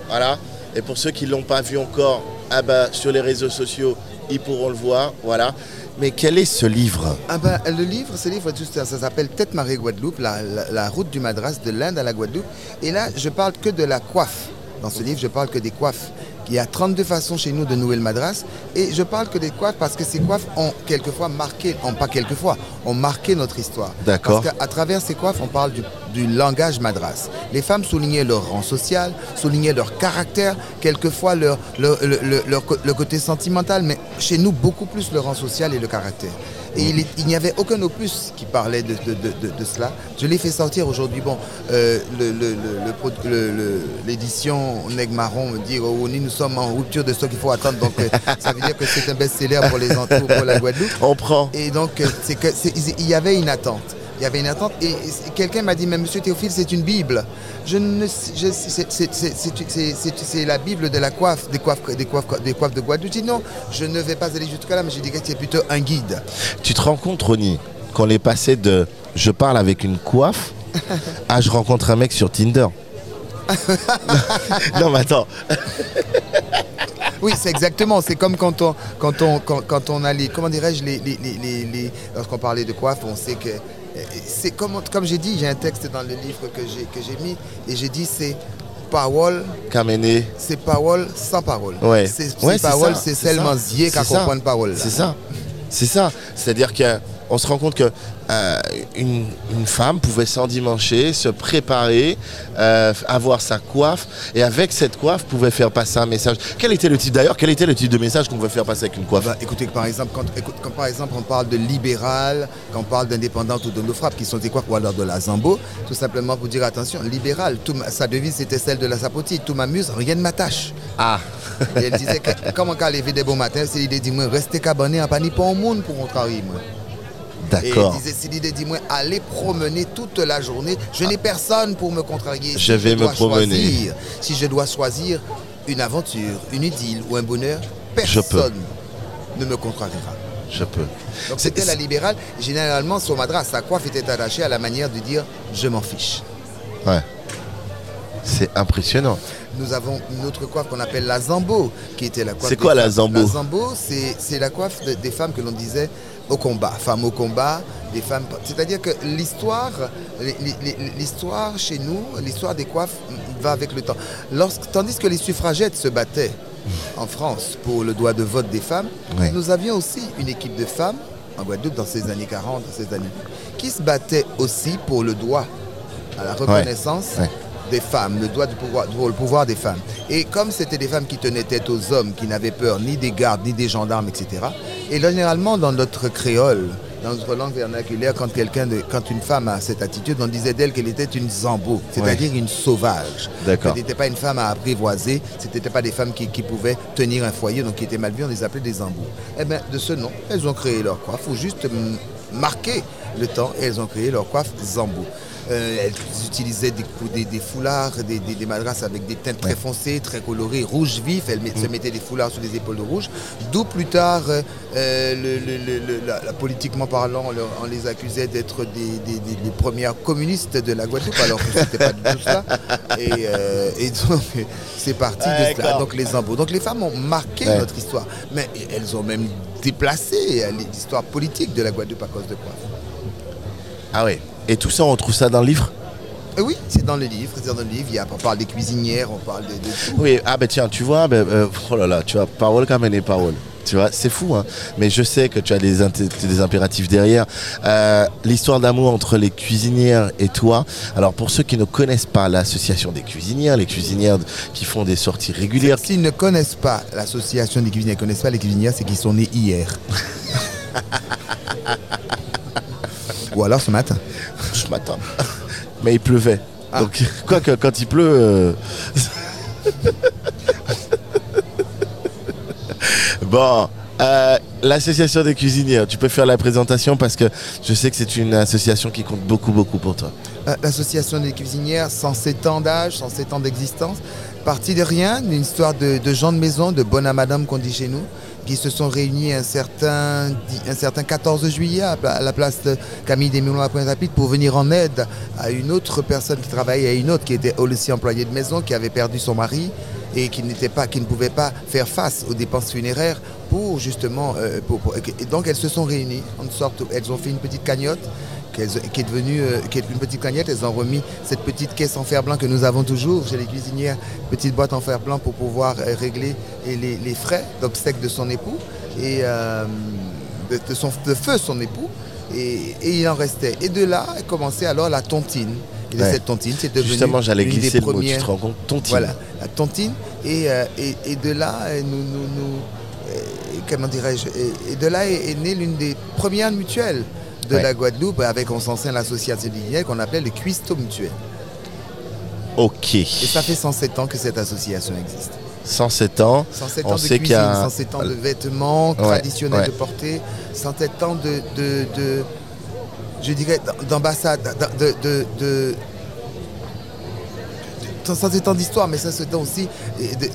Voilà. Et pour ceux qui ne l'ont pas vu encore, ah bah, sur les réseaux sociaux, ils pourront le voir. Voilà. Mais quel est ce livre? Ah ben, Le livre, ce livre, ça s'appelle Tête Marie Guadeloupe, la, la, route du Madras de l'Inde à la Guadeloupe. Et là, je parle que de la coiffe. Dans ce livre, je parle que des coiffes. Il y a 32 façons chez nous de nouer le madras. Et je parle que des coiffes parce que ces coiffes ont quelquefois marqué, ont pas quelquefois, ont marqué notre histoire. D'accord. Parce qu'à travers ces coiffes, on parle du, langage madras. Les femmes soulignaient leur rang social, soulignaient leur caractère, quelquefois leur, leur, le côté sentimental, mais chez nous, beaucoup plus le rang social et le caractère. Et il, n'y avait aucun opus qui parlait de, cela. Je l'ai fait sortir aujourd'hui. Bon, euh, l'édition Neg Marron me dit oh, nous sommes en rupture de stock, il faut attendre. Donc, euh, ça veut dire que c'est un best-seller pour, les entours, pour la Guadeloupe. On prend. Et donc, euh, c'est que, il y avait une attente il y avait une attente. Et quelqu'un m'a dit, mais monsieur Théophile, c'est une Bible. Je ne, c'est la Bible de la coiffe, des coiffes, des coiffes, des coiffes de Guadeloupe. Je dis non, je ne vais pas aller jusqu'à là, mais je dirais que c'est plutôt un guide. Tu te rends compte, Ronnie, qu'on est passé de je parle avec une coiffe à je rencontre un mec sur Tinder non, mais attends. Oui, c'est exactement. C'est comme quand on, quand on, quand, on a les, comment dirais-je, les, les, lorsqu'on parlait de coiffe, on sait que c'est comme, comme j'ai dit, j'ai un texte dans le livre que j'ai, que j'ai mis et j'ai dit c'est parole. Kamené. C'est parole sans parole. Ouais. C'est, parole, c'est, seulement Zier qui comprend parole. C'est ça. C'est ça. C'est-à-dire qu'on se rend compte que euh, une, femme pouvait s'endimancher, se préparer, euh, avoir sa coiffe, et avec cette coiffe pouvait faire passer un message. Quel était le type d'ailleurs Quel était le type de message qu'on pouvait faire passer avec une coiffe? Bah, Écoutez, par exemple, quand, par exemple on parle de libéral, quand on parle d'indépendante ou de nos frappes, qui sont des coiffes, ou alors de la Zambo, tout simplement pour dire attention, libéral, tout, sa devise c'était celle de la sapoti, tout m'amuse, rien ne m'attache. Ah et Elle disait comment quand elle des bons matins, c'est l'idée dit moi restez cabané, pas ni pas au monde pour contrarier moi. D'accord. Et il disait, dis-moi, allez promener toute la journée. Je n'ai personne pour me contrarier. Je vais me promener. si je dois choisir une aventure, une idylle ou un bonheur, personne ne me contrariera. Je peux. Donc c'était la libérale. Généralement, son madras, sa coiffe était attachée à la manière de dire je m'en fiche. Ouais. C'est impressionnant. Nous avons une autre coiffe qu'on appelle la zambo, qui était la coiffe. C'est quoi la zambo La zambo, c'est la coiffe des femmes que l'on disait au combat, femmes au combat, des femmes. C'est-à-dire que l'histoire, l'histoire chez nous, l'histoire des coiffes va avec le temps. tandis que les suffragettes se battaient en France pour le droit de vote des femmes, nous avions aussi une équipe de femmes en Guadeloupe dans ces années 40, ces années, qui se battaient aussi pour le droit à la reconnaissance des femmes, le droit du pouvoir, le pouvoir des femmes. Et comme c'était des femmes qui tenaient tête aux hommes, qui n'avaient peur ni des gardes, ni des gendarmes, etc. Et généralement, dans notre créole, dans notre langue vernaculaire, quand quelqu'un, quand une femme a cette attitude, on disait d'elle qu'elle était une zambo, c'est-à-dire une sauvage. D'accord. N'était pas une femme à apprivoiser, ce n'était pas des femmes qui, pouvaient tenir un foyer, donc qui étaient mal vues, on les appelait des zambos. Eh bien, de ce nom, elles ont créé leur coiffe, il faut juste marquer le temps, et elles ont créé leur coiffe zambo. Euh, elles utilisaient des, des, foulards, des, des, madras avec des teintes très foncées, très colorées, rouge vif. Elles se mm. mettaient des foulards sur les épaules de rouge. D'où plus tard, euh, le, la, politiquement parlant, on, les accusait d'être des, premières communistes de la Guadeloupe, alors que ce n'était pas du tout ça. Et, euh, donc, c'est parti de cela. Donc, les embaux. Donc, les femmes ont marqué notre histoire. Mais elles ont même déplacé l'histoire politique de la Guadeloupe à cause de quoi? Ah oui. Et tout ça, on trouve ça dans le livre euh, oui, c'est dans le livre, c'est dans le livre. Il y a, on parle des cuisinières, on parle de, tout. Oui, ah ben tiens, tu vois, ben, euh, oh là là, tu vois, parole comme elle est parole. Tu vois, c'est fou, hein. Mais je sais que tu as des, des impératifs derrière. Euh, l'histoire d'amour entre les cuisinières et toi. Alors, pour ceux qui ne connaissent pas l'association des cuisinières, les cuisinières qui font des sorties régulières. S'ils ne connaissent pas l'association des cuisinières, ne connaissent pas les cuisinières, c'est qu'ils sont nés hier. Ou alors ce matin. Ce matin. Mais il pleuvait. Ah. Donc, quoi que quand il pleut. Euh, bon. Euh, l'association des cuisinières, tu peux faire la présentation parce que je sais que c'est une association qui compte beaucoup, beaucoup pour toi. Euh, l'association des cuisinières, 107 ans d'âge, 107 ans d'existence, partie de rien, une histoire de, gens de maison, de bonne à madame qu'on dit chez nous, qui se sont réunis un certain, un certain 14 juillet à, la place de Camille Desmoulins à Pointe-à-Pitre pour venir en aide à une autre personne qui travaillait, à une autre qui était aussi employée de maison, qui avait perdu son mari et qui, n'était pas, qui ne pouvait pas faire face aux dépenses funéraires pour justement... Euh, donc elles se sont réunies, en sorte, elles ont fait une petite cagnotte qui est devenue euh, qui est une petite cagnotte. Elles ont remis cette petite caisse en fer blanc que nous avons toujours chez les cuisinières, petite boîte en fer blanc pour pouvoir euh, régler les, frais d'obsèques de son époux et de, son, de feu son époux. Et, il en restait. Et de là a commencé alors la tontine. Et de cette tontine, c'est devenu Justement, j'allais glisser le mot, tu te rends compte Tontine. Voilà, la tontine. Et, et, de là, nous, nous, nous comment dirais-je, et, de là est, née l'une des premières mutuelles de la Guadeloupe avec en sein l'association d'Iguinel qu'on appelait le Cuisto Mutuel. Ok. Et ça fait 107 ans que cette association existe. 107 ans. 107 ans de cuisine, 107 ans de vêtements traditionnels de portée, 107 ans de, de, je dirais, d'ambassade, de, de, sans étant d'histoire, mais ça c'est aussi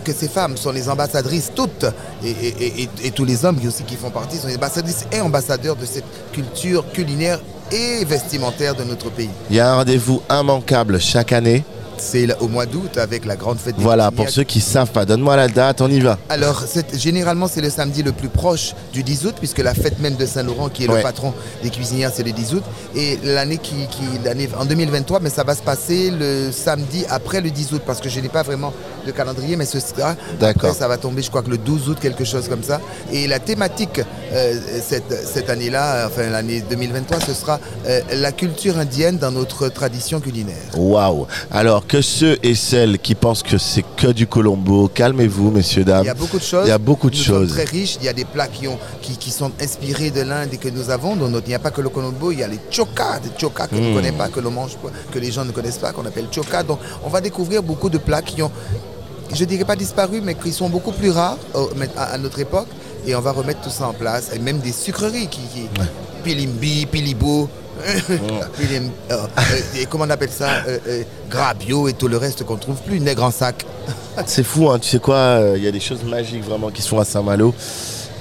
que ces femmes sont les ambassadrices toutes, et, tous les hommes qui font partie sont les ambassadrices et ambassadeurs de cette culture culinaire et vestimentaire de notre pays. Il y a un rendez-vous immanquable chaque année c'est au mois d'août avec la grande fête des Voilà, pour ceux qui ne savent pas, donne-moi la date, on y va. Alors, généralement, c'est le samedi le plus proche du 10 août, puisque la fête même de Saint-Laurent, qui est le patron des cuisinières, c'est le 10 août. Et l'année qui, l'année en 2023, mais ça va se passer le samedi après le 10 août, parce que je n'ai pas vraiment de calendrier, mais ce sera. D'accord. Ça va tomber, je crois que le 12 août, quelque chose comme ça. Et la thématique euh, cette, cette année-là, enfin l'année 2023, ce sera euh, la culture indienne dans notre tradition culinaire. Waouh Alors, que ceux et celles qui pensent que c'est que du Colombo, calmez-vous, messieurs, dames. Il y a beaucoup de choses. Il y a beaucoup de choses. très riches. Il y a des plats qui, ont, qui, sont inspirés de l'Inde et que nous avons. Il n'y a pas que le Colombo, il y a les chokas, des chokas que ne hmm. connaît pas, que l'on mange, que les gens ne connaissent pas, qu'on appelle chokas. Donc, on va découvrir beaucoup de plats qui ont, je ne dirais pas disparu, mais qui sont beaucoup plus rares euh, à notre époque. Et on va remettre tout ça en place. Et même des sucreries qui. qui Pilimbi, Pilibo, euh, et comment on appelle ça euh, euh, Grabio et tout le reste qu'on trouve plus, nègre en sac. C'est fou, hein, tu sais quoi Il y a des choses magiques vraiment qui sont à Saint-Malo.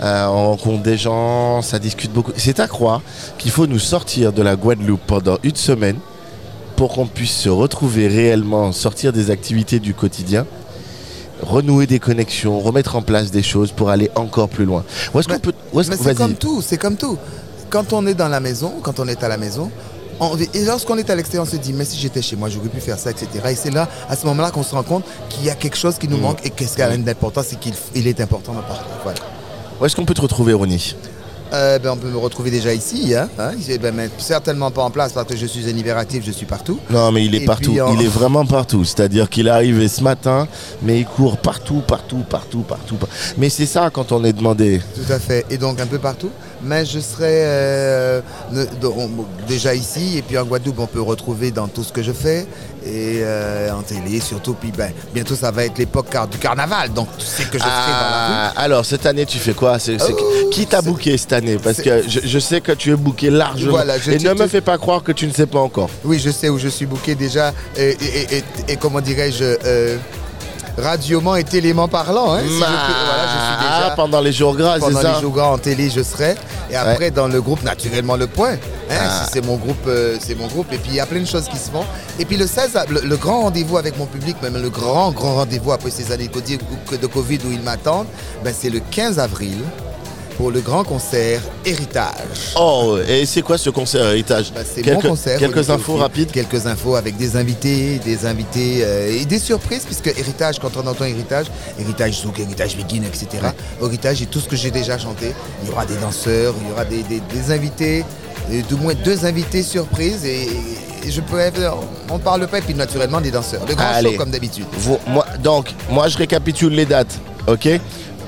on rencontre des gens, ça discute beaucoup. C'est à croire qu'il faut nous sortir de la Guadeloupe pendant une semaine pour qu'on puisse se retrouver réellement, sortir des activités du quotidien renouer des connexions, remettre en place des choses pour aller encore plus loin. Où est-ce qu'on peut. c'est comme tout, c'est comme tout quand on est dans la maison, quand on est à la maison, et lorsqu'on est à l'extérieur, on se dit, mais si j'étais chez moi, j'aurais pu faire ça, etc. Et c'est là, à ce moment-là, qu'on se rend compte qu'il y a quelque chose qui nous mm. manque et qu'est-ce qui a d'important, c'est qu'il est important de parler. Voilà. Où est-ce qu'on peut te retrouver, Ronnie euh, ben, on peut me retrouver déjà ici. Hein, hein ben, certainement pas en place parce que je suis un hyperactif, je suis partout. Non, mais il est partout. Il est vraiment partout. C'est-à-dire qu'il est arrivé ce matin, mais il court partout, partout, partout, partout. Mais c'est ça quand on est demandé. Tout à fait. Et donc un peu partout. Mais je serai euh, déjà ici et puis en Guadeloupe, on peut retrouver dans tout ce que je fais et euh, en télé surtout. Puis ben, bientôt, ça va être l'époque du carnaval. Donc tu sais que je serai dans la rue. Ah, alors cette année, tu fais quoi? Oh, Qui t'a booké cette année? Parce que je, sais que tu es booké largement. et ne me fais pas croire que tu ne sais pas encore. Oui, je sais où je suis booké déjà. Et, et comment dirais-je euh, radioment et télément parlant. Hein, si je suis déjà pendant les jours gras, Pendant les jours gras en télé, je serai. Et après, dans le groupe, naturellement, le point. Hein, ah. c'est mon groupe, euh, c'est mon groupe. Et puis, il y a plein de choses qui se font. Et puis, le 16, le, grand rendez-vous avec mon public, même le grand, grand rendez-vous après ces années de Covid où ils m'attendent, ben, c'est le 15 avril pour le grand concert Héritage. Oh, et c'est quoi ce concert Héritage bah, C'est mon concert. Quelques infos rapides Quelques infos avec des invités, des invités euh, et des surprises, puisque Héritage, quand on entend Héritage, Héritage Zouk, Héritage Begin, etc. Héritage et tout ce que j'ai déjà chanté. Il y aura des danseurs, il y aura des, invités, et du moins deux invités surprises et, je peux on ne parle pas et puis naturellement des danseurs. Le grand show comme d'habitude. Moi, donc, moi je récapitule les dates, ok?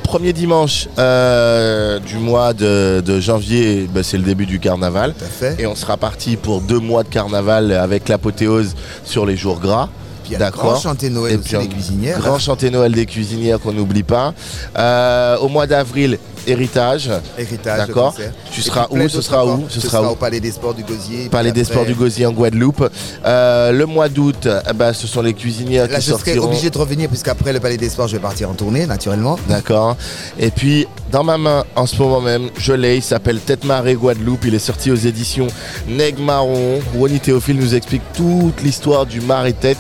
Premier dimanche euh, du mois de, janvier, bah, c'est le début du carnaval. Et on sera parti pour deux mois de carnaval avec l'apothéose sur les jours gras. D'accord. Grand chanté Noël des cuisinières. Grand chanté Noël des cuisinières qu'on n'oublie pas. Euh, au mois d'avril, héritage. Héritage. D'accord. Tu seras où Ce sera où Ce sera au Palais des Sports du Gosier. Palais des Sports du Gosier en Guadeloupe. Euh, le mois d'août, eh ben, ce sont les cuisinières Là, qui je serai obligé de revenir puisqu'après le Palais des Sports, je vais partir en tournée, naturellement. D'accord. Et puis dans ma main en ce moment même. Je l'ai, il s'appelle Tête Marée Guadeloupe. Il est sorti aux éditions Neg Marron. Ronnie Théophile nous explique toute l'histoire du Marais Tête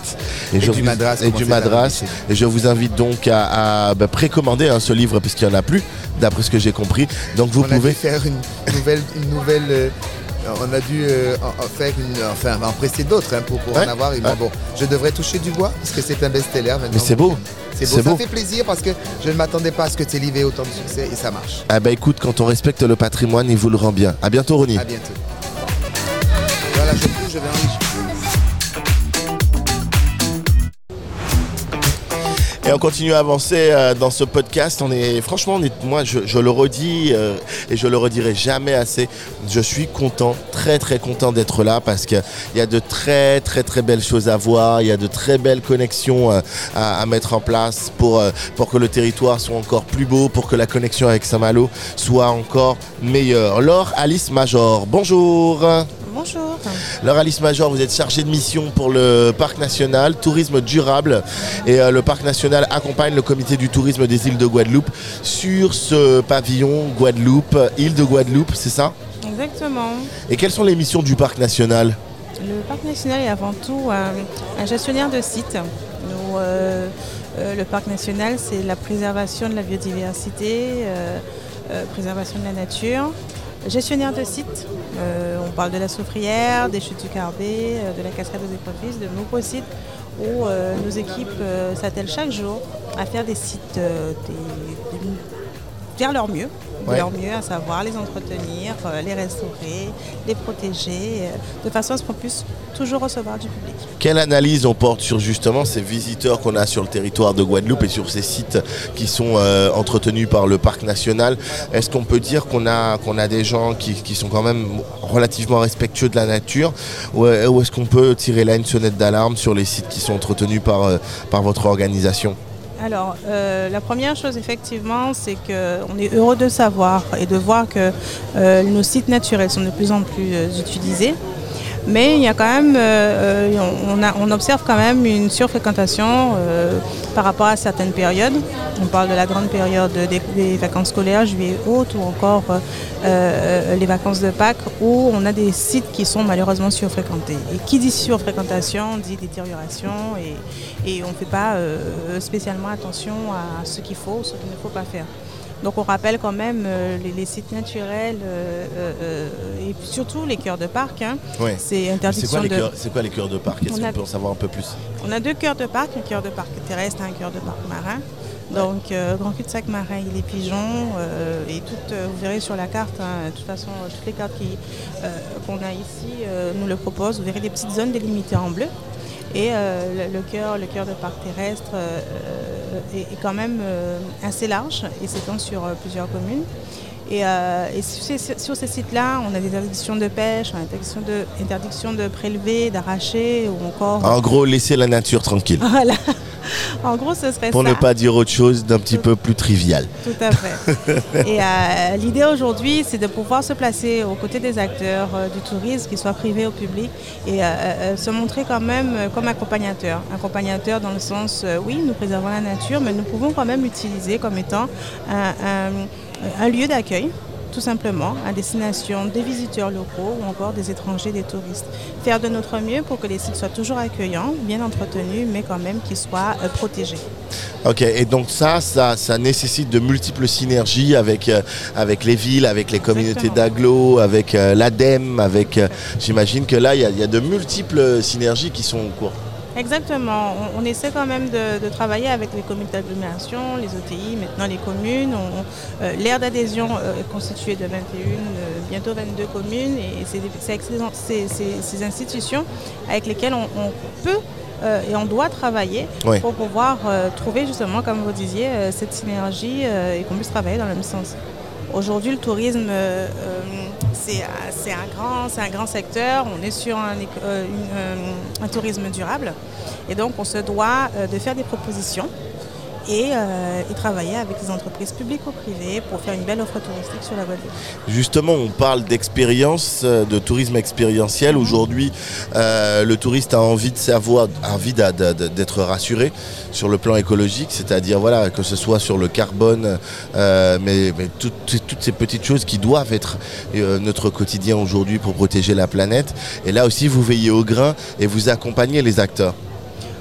Et je du vous- Madras, et du Madras. Et je vous invite donc à, à, bah, précommander hein, ce livre puisqu'il n'y en a plus, d'après ce que j'ai compris. Donc vous on a pouvez. dû faire une nouvelle, une nouvelle euh, on a dû euh, en- en faire une, enfin en presser d'autres hein, pour, pour Ouais, en avoir. Et bon, ouais. bon, je devrais toucher du bois parce que c'est un best-seller maintenant. Mais c'est beau. C'est beau. Ça beau. fait plaisir parce que je ne m'attendais pas à ce que tes livres aient autant de succès et ça marche. Ah bah écoute, quand on respecte le patrimoine, il vous le rend bien. À bientôt Ronnie. À bientôt. Voilà, je je vais enrichir. Et on continue à avancer euh, dans ce podcast. On est, franchement, on est, moi, je, le redis euh, et je le redirai jamais assez. Je suis content, très très content d'être là parce qu'il y a de très très très belles choses à voir. Il y a de très belles connexions euh, à, à mettre en place pour, pour que le territoire soit encore plus beau, pour que la connexion avec Saint-Malo soit encore meilleure. Laure Alice Major, bonjour. Bonjour. Laure Alice Major, vous êtes chargée de mission pour le parc national, tourisme durable. Et euh, le parc national accompagne le comité du tourisme des îles de Guadeloupe sur ce pavillon Guadeloupe, île de Guadeloupe, c'est ça? Exactement. Et quelles sont les missions du parc national? Le parc national est avant tout un, un gestionnaire de site. Nous, euh, euh, le parc national, c'est la préservation de la biodiversité, euh, euh, préservation de la nature. Gestionnaire de site, euh, on parle de la Soufrière, des chutes du Carbet, euh, de la cascade des écrevisses, de nombreux sites où euh, nos équipes euh, s'attellent chaque jour à faire des sites des- des- faire leur mieux, de Ouais. leur mieux, à savoir les entretenir, euh, les restaurer, les protéger, euh, de façon à ce qu'on puisse toujours recevoir du public. Quelle analyse on porte sur justement ces visiteurs qu'on a sur le territoire de Guadeloupe et sur ces sites qui sont euh, entretenus par le parc national? Est-ce qu'on peut dire qu'on a, qu'on a des gens qui, qui sont quand même relativement respectueux de la nature? Ou, ou est-ce qu'on peut tirer là une sonnette d'alarme sur les sites qui sont entretenus par, euh, par votre organisation? Alors, euh, la première chose, effectivement, c'est qu'on est heureux de savoir et de voir que euh, nos sites naturels sont de plus en plus euh, utilisés. Mais il y a quand même, euh, euh, on, observe quand même une surfréquentation euh, par rapport à certaines périodes. On parle de la grande période des, vacances scolaires, juillet-août, ou encore les vacances de Pâques, où on a des sites qui sont malheureusement surfréquentés. Et qui dit surfréquentation dit détérioration, et, on ne fait pas spécialement attention à ce qu'il faut, ce qu'il ne faut pas faire. Donc on rappelle quand même euh, les, les sites naturels euh, euh, et surtout les cœurs de parc. hein. Ouais. C'est C'est interdiction quoi, les de. c'est quoi les cœurs de parc? Est-ce On qu'on a- peut en savoir un peu plus? On a deux cœurs de parc, un cœur de parc terrestre et un cœur de parc marin. Donc euh, Grand cul-de-sac marin, il est pigeon euh, et tout, euh, vous verrez sur la carte, hein, de toute façon toutes les cartes qui, qu'on a ici nous le proposent. Vous verrez des petites zones délimitées en bleu. Et euh, le, cœur, le cœur de parc terrestre euh, euh, est, quand même assez large et s'étend sur plusieurs communes. Et, euh, et sur ces, sur ces sites-là, on a des interdictions de pêche, on a interdiction de, interdiction de prélever, d'arracher ou encore. En gros, laisser la nature tranquille. Voilà. En gros, ce serait Pour ça. ne pas dire autre chose d'un petit peu plus trivial. Tout à fait. Et euh, l'idée aujourd'hui, c'est de pouvoir se placer aux côtés des acteurs euh, du tourisme, qu'ils soient privés ou publics, et euh, se montrer quand même comme accompagnateur. Accompagnateur dans le sens, oui, nous préservons la nature, mais nous pouvons quand même utiliser comme étant un, un- un lieu d'accueil tout simplement, à destination des visiteurs locaux ou encore des étrangers, des touristes. Faire de notre mieux pour que les sites soient toujours accueillants, bien entretenus, mais quand même qu'ils soient euh, protégés. Ok, et donc ça, ça, ça nécessite de multiples synergies avec, euh, avec les villes, avec les communautés d'agglo, avec euh, l'ADEME, avec. euh, J'imagine que là, il y, a- il y a de multiples synergies qui sont en cours. Exactement. On, on essaie quand même de, de travailler avec les comités d'agglomération, les OTI, maintenant les communes. Euh, L'aire d'adhésion euh, est constituée de 21, euh, bientôt 22 communes et c'est ces institutions avec lesquelles on, on peut euh, et on doit travailler Oui. pour pouvoir trouver justement, comme vous disiez, cette synergie et qu'on puisse travailler dans le même sens. Aujourd'hui, le tourisme, euh, euh, c'est un- c'est un, grand- secteur. On est sur un, euh, euh, tourisme durable. Et donc, on se doit euh, de faire des propositions et, euh, et travailler avec les entreprises publiques ou privées pour faire une belle offre touristique sur la Guadeloupe. Justement, on parle d'expérience, euh, de tourisme expérientiel. Aujourd'hui, euh, le touriste a envie de savoir, a envie d'être rassuré sur le plan écologique, c'est-à-dire voilà que ce soit sur le carbone, euh, mais, mais toutes, toutes ces petites choses qui doivent être notre quotidien aujourd'hui pour protéger la planète. Et là aussi, vous veillez au grain et vous accompagnez les acteurs.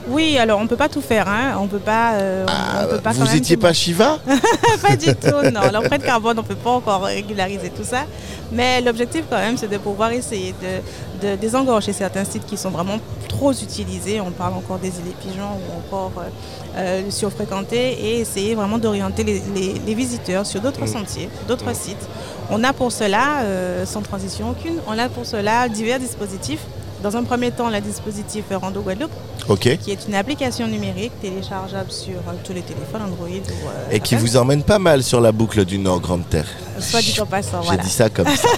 Oui, alors on ne peut pas tout faire, hein. on peut pas. euh, Ah, on peut pas vous même étiez tout- pas Shiva pas du tout, non. L'empreinte carbone, on ne peut pas encore régulariser tout ça. Mais l'objectif, quand même, c'est de pouvoir essayer de, de désengorger certains sites qui sont vraiment trop utilisés. On parle encore des îles pigeons ou encore euh, euh, surfréquentés et essayer vraiment d'orienter les, les- les visiteurs sur d'autres sentiers, d'autres sites. On a pour cela, sans transition aucune, on a pour cela divers dispositifs. Dans un premier temps, le dispositif Rando Guadeloupe, qui est une application numérique téléchargeable sur euh, tous les téléphones Android ou euh, Et qui vous emmène pas mal sur la boucle du Nord Grande Terre. Soit dit en passant, J'ai voilà. dit ça comme ça.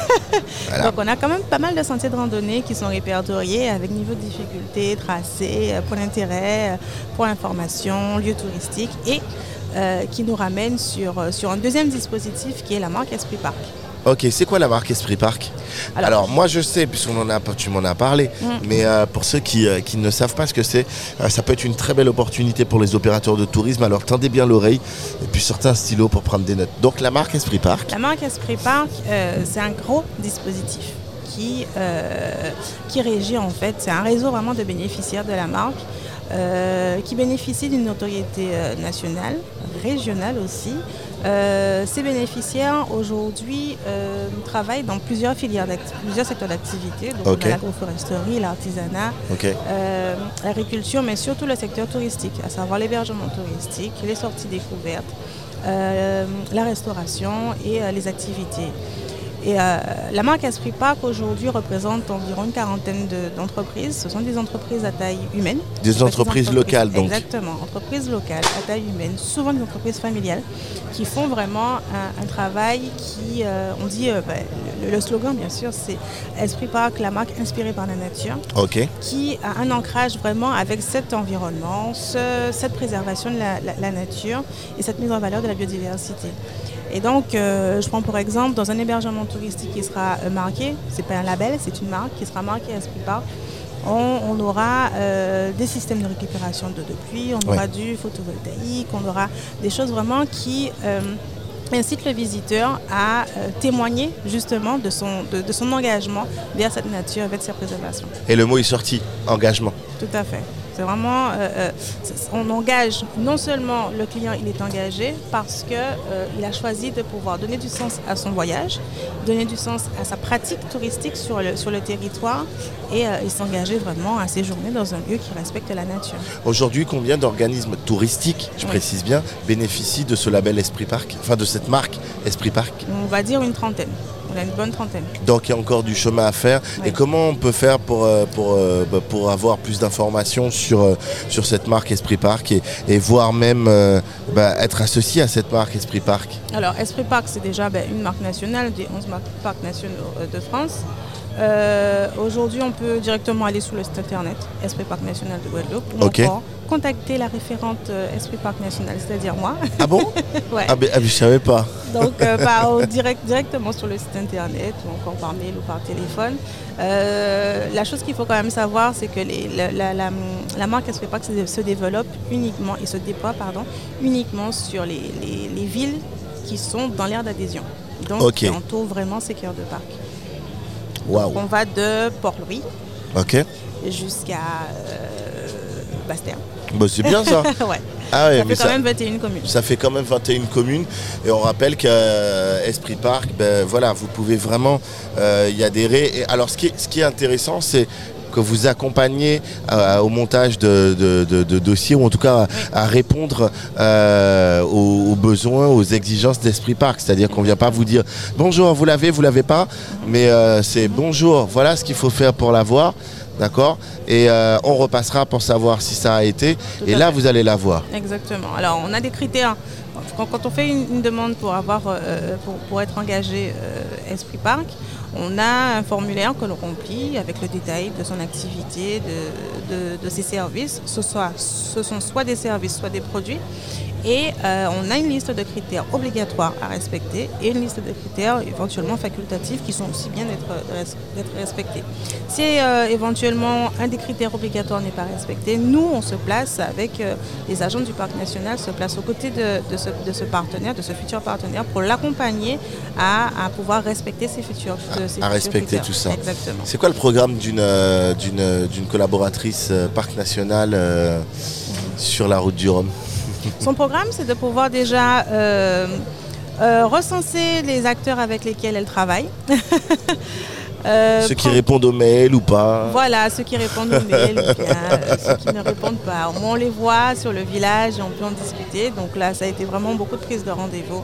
Voilà. Donc on a quand même pas mal de sentiers de randonnée qui sont répertoriés avec niveau de difficulté, tracé, euh, point d'intérêt, point d'information, lieu touristique et euh, qui nous ramène sur, sur un deuxième dispositif qui est la marque Esprit Park. Ok, c'est quoi la marque Esprit Park alors, Alors- moi je sais, puisqu'on en a, tu m'en as parlé, Mm. mais euh, pour ceux qui, euh, qui ne savent pas ce que c'est, euh, ça peut être une très belle opportunité pour les opérateurs de tourisme. Alors tendez bien l'oreille et puis sortez un stylo pour prendre des notes. Donc la marque Esprit Park, La marque Esprit Park, c'est un gros dispositif qui, qui régit en fait, c'est un réseau vraiment de bénéficiaires de la marque euh, qui bénéficie d'une notoriété euh, nationale, régionale aussi. Euh, ces bénéficiaires aujourd'hui euh, travaillent dans plusieurs filières, plusieurs secteurs d'activité, donc Ok. on a l'agroforesterie, l'artisanat, l'agriculture, mais surtout le secteur touristique, à savoir l'hébergement touristique, les sorties découvertes, la restauration et les activités. Et euh, la marque Esprit Park aujourd'hui représente environ une quarantaine de- d'entreprises. Ce sont des entreprises à taille humaine. des entreprises locales donc. Exactement, entreprises locales à taille humaine, souvent des entreprises familiales, qui font vraiment un, un travail qui, euh, on dit, euh, bah, le, le slogan bien sûr, c'est Esprit Park, la marque inspirée par la nature qui a un ancrage vraiment avec cet environnement, ce- cette préservation de la, la- la nature et cette mise en valeur de la biodiversité. Et donc, euh, je prends pour exemple, dans un hébergement touristique qui sera euh, marqué, c'est pas un label, c'est une marque qui sera marquée Esprit Park, on, on aura euh, des systèmes de récupération d'eau de pluie, on aura du photovoltaïque, on aura des choses vraiment qui euh, incitent le visiteur à témoigner justement de son, de, de son engagement vers cette nature, vers cette préservation. et le mot est sorti, engagement. Tout à fait. C'est vraiment, euh, euh, on engage non seulement le client, il est engagé parce que euh, il a choisi de pouvoir donner du sens à son voyage, donner du sens à sa pratique touristique sur le, sur le territoire et euh, il s'engageait vraiment à séjourner dans un lieu qui respecte la nature. Aujourd'hui, combien d'organismes touristiques, je Oui. précise bien, bénéficient de ce label Esprit Park, enfin de cette marque Esprit Park On va dire une trentaine. On a une bonne trentaine. Donc il y a encore du chemin à faire. Et comment on peut faire pour, euh, pour, euh, bah, pour avoir plus d'informations sur, euh, sur cette marque Esprit Park et, et voire même bah, être associé à cette marque Esprit Park Alors, Esprit Park, c'est déjà ben, une marque nationale des 11 marques parcs nationaux de France. Euh, Aujourd'hui, on peut directement aller sur le site internet Esprit Parc National de Guadeloupe ou encore contacter la référente euh, Esprit Parc National, c'est-à-dire moi. Ah bon Ouais. ah, ben, ah, mais je savais pas. Donc, euh, par- au direct, directement sur le site internet ou encore par mail ou par téléphone. Euh, la chose qu'il faut quand même savoir, c'est que les- la, la- la- la marque Esprit Park se, développe uniquement et se déploie pardon, uniquement sur les, les- les villes qui sont dans l'aire d'adhésion. Donc, Ok. qui entourent vraiment ces cœurs de parc. On va de Port-Louis jusqu'à euh, Bastère. Bah, c'est bien ça. ouais. Ah ouais, ça mais fait quand ça, même 21 communes. ça fait quand même 21 communes. Et on rappelle qu'à Esprit Park, ben, voilà, vous pouvez vraiment euh, y adhérer. Et alors ce qui est, ce qui est intéressant, c'est que vous accompagnez euh, au montage de, de- de- de dossiers ou en tout cas à, à répondre euh, aux, aux besoins, aux exigences d'Esprit Park. C'est-à-dire qu'on ne vient pas vous dire bonjour, vous l'avez, vous l'avez pas, mais euh, c'est bonjour, voilà ce qu'il faut faire pour l'avoir. D'accord? Et on repassera pour savoir si ça a été. Tout Et là, fait. vous allez l'avoir. Exactement. Alors, on a des critères. Quand, quand on fait une, une demande pour, avoir, pour, pour être engagé Esprit Park, on a un formulaire que l'on remplit avec le détail de son activité, de, ses services. Ce, sont soit des services, soit des produits. Et euh, on a une liste de critères obligatoires à respecter et une liste de critères éventuellement facultatifs qui sont aussi bien d'être respectés. Si euh, éventuellement un des critères obligatoires n'est pas respecté, nous, on se place avec euh, les agents du parc national, se place aux côtés de, ce, partenaire, de ce futur partenaire, pour l'accompagner à, pouvoir respecter ses futurs, À, respecter tout ça. C'est quoi le programme d'une collaboratrice parc national sur la route du Rhum? Son programme, c'est de pouvoir déjà euh, euh, recenser les acteurs avec lesquels elle travaille. Euh, ceux qui répondent aux mails ou pas? Voilà, ceux qui répondent aux mails ou bien ceux qui ne répondent pas. On les voit sur le village et on peut en discuter. Donc là, ça a été vraiment beaucoup de prises de rendez-vous.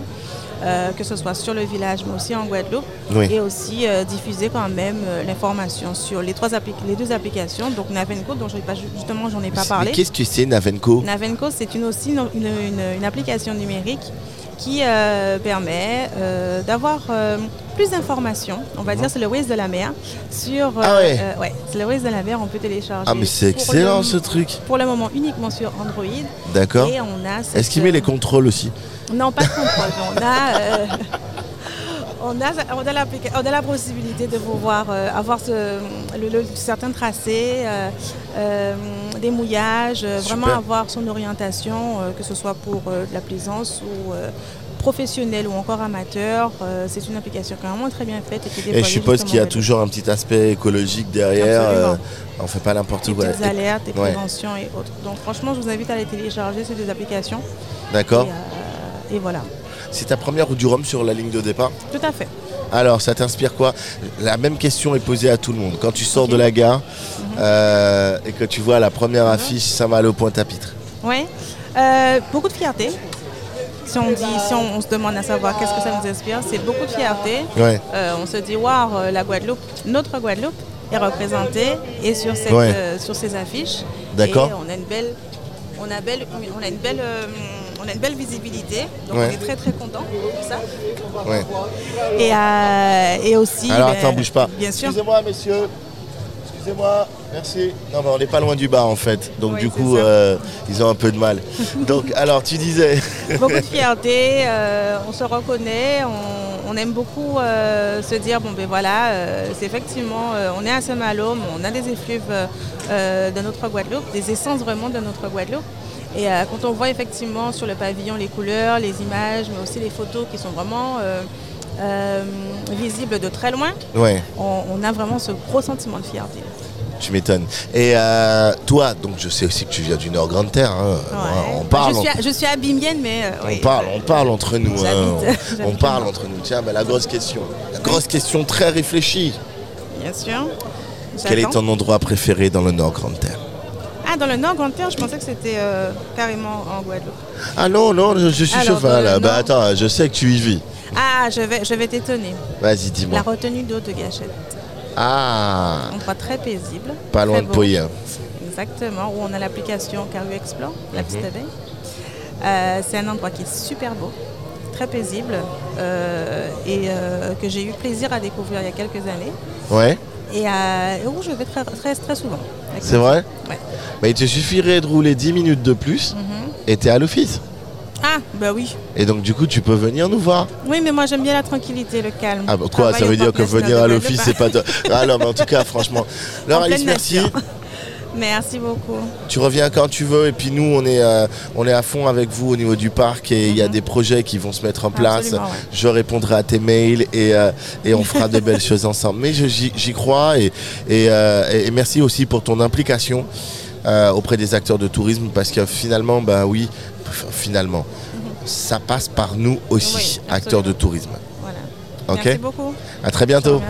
Euh, que ce soit sur le village, mais aussi en Guadeloupe, et aussi euh, diffuser quand même euh, l'information sur les, trois les deux applications, donc Navenco, dont pas, justement j'en ai pas parlé. Qu'est-ce que c'est Navenco? Navenco, c'est une, aussi une, application numérique qui permet d'avoir plus d'informations, on va dire c'est le Waze de la mer, sur... ah ouais, c'est le Waze de la mer, on peut télécharger. Ah mais c'est excellent ce truc Pour le moment uniquement sur Android. D'accord. Et on a... Est-ce qu'il met les contrôles aussi? Non, pas de contrôle. on a. Euh, on a, la, possibilité de pouvoir euh, avoir certains tracés, euh, des mouillages, vraiment avoir son orientation, que ce soit pour la plaisance ou professionnel ou encore amateur. c'est une application quand même très bien faite. Et, et je suppose qu'il y a toujours un petit aspect écologique derrière. on ne fait pas n'importe quoi. Des alertes, des préventions et autres. Donc franchement, je vous invite à les télécharger, ces deux applications. D'accord. Et voilà. C'est ta première route du Rhum sur la ligne de départ Tout à fait. Alors, ça t'inspire quoi? La même question est posée à tout le monde. Quand tu sors de la gare euh, et que tu vois la première mhm. affiche Saint-Malo Pointe-à-Pitre. Oui. Euh, beaucoup de fierté. Si on, dit, si on, se demande à savoir qu'est-ce que ça nous inspire, c'est beaucoup de fierté. Ouais. Euh, on se dit, waouh, la Guadeloupe, notre Guadeloupe est représentée et sur, cette, sur ces affiches. D'accord. on a une belle, on a belle, on a une belle on a une belle visibilité, donc on est très très content de ça. Et, euh, et, aussi. Alors ben, attends, bouge pas. Bien sûr. Excusez-moi, messieurs. Excusez-moi, merci. Non, mais on n'est pas loin du bas en fait, donc du coup, euh, ils ont un peu de mal. donc, alors, tu disais. beaucoup de fierté, euh, on se reconnaît, on, aime beaucoup se dire bon ben voilà, c'est effectivement, on est à Saint-Malo, on a des effluves de notre Guadeloupe, des essences vraiment de notre Guadeloupe. Et euh, quand on voit effectivement sur le pavillon les couleurs, les images, mais aussi les photos qui sont vraiment euh, euh, visibles de très loin, on, a vraiment ce gros sentiment de fierté. Tu m'étonnes. Et toi, donc je sais aussi que tu viens du Nord Grande Terre. Hein. On parle. Je suis, abimienne, mais on parle, on parle entre nous. Hein. On, parle entre nous. Tiens, la grosse question, la grosse question très réfléchie. Bien sûr. Quel est ton endroit préféré dans le Nord Grande Terre? Ah, dans le Nord Grande Terre, je pensais que c'était euh, carrément en Guadeloupe. Ah non, non, je, suis chauffeur là. Bah attends, je sais que tu y vis. Ah, je vais, je vais t'étonner. Vas-y, dis-moi. La retenue d'eau de Gâchette. Ah Endroit très paisible. Pas loin de Poyen. Exactement, où on a l'application Caru Explore, la mhm. petite abeille. Euh, c'est un endroit qui est super beau, très paisible euh, et que j'ai eu plaisir à découvrir il y a quelques années. Ouais. Et où je vais très, très, très souvent. C'est vrai Ouais. Bah, il te suffirait de rouler 10 minutes de plus mhm. et tu es à l'office. Ah, bah oui. Et donc, du coup, tu peux venir nous voir. Oui, mais moi, j'aime bien la tranquillité, le calme. Ah, bah quoi Ça veut dire que venir à l'office, c'est pas. Ah, non, mais en tout cas, franchement. Alors, Alice, merci. Merci beaucoup. Tu reviens quand tu veux et puis nous on est, euh, on est à fond avec vous au niveau du parc et il y a mhm. des projets qui vont se mettre en place. Je répondrai à tes mails et, euh, et on fera de belles choses ensemble. Mais j'y crois et, euh, et, merci aussi pour ton implication auprès des acteurs de tourisme parce que finalement, ben oui, finalement, mhm. ça passe par nous aussi, acteurs de tourisme. Voilà. Merci beaucoup. À très bientôt.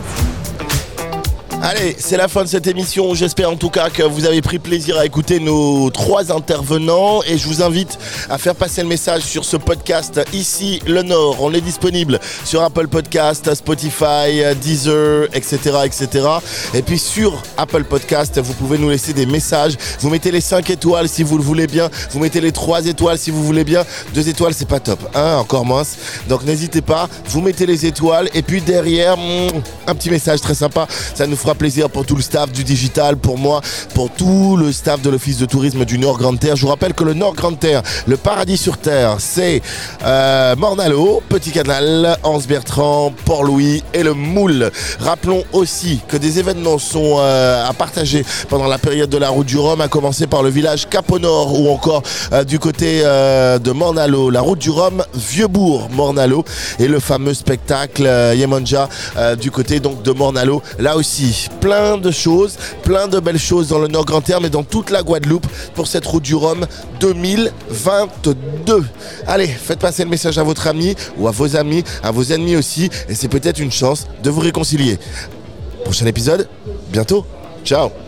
Allez, c'est la fin de cette émission. J'espère en tout cas que vous avez pris plaisir à écouter nos trois intervenants et je vous invite à faire passer le message sur ce podcast ici, le Nord. On est disponible sur Apple Podcast, Spotify, Deezer, etc., etc. Et puis sur Apple Podcast, vous pouvez nous laisser des messages. Vous mettez les 5 étoiles si vous le voulez bien. Vous mettez les 3 étoiles si vous voulez bien. 2 étoiles, c'est pas top. Hein, encore moins. Donc n'hésitez pas. Vous mettez les étoiles et puis derrière, hmm, un petit message très sympa. Ça nous fera plaisir pour tout le staff du digital, pour moi, pour tout le staff de l'Office de tourisme du Nord Grande Terre. Je vous rappelle que le Nord Grande Terre, le paradis sur Terre, c'est euh, Mornalo, Petit Canal, Anse Bertrand, Port-Louis et le Moule. Rappelons aussi que des événements sont euh, à partager pendant la période de la route du Rhum, à commencer par le village Cap au Nord ou encore euh, du côté euh, de Mornalo, la route du Rhum, Vieux-Bourg, Mornalo et le fameux spectacle euh, Yemonja euh, du côté donc de Mornalo. Là aussi, plein de choses, plein de belles choses dans le Nord Grand Terme et dans toute la Guadeloupe pour cette route du Rhum 2022. Allez, faites passer le message à votre ami ou à vos amis, à vos ennemis aussi et c'est peut-être une chance de vous réconcilier. Prochain épisode, bientôt. Ciao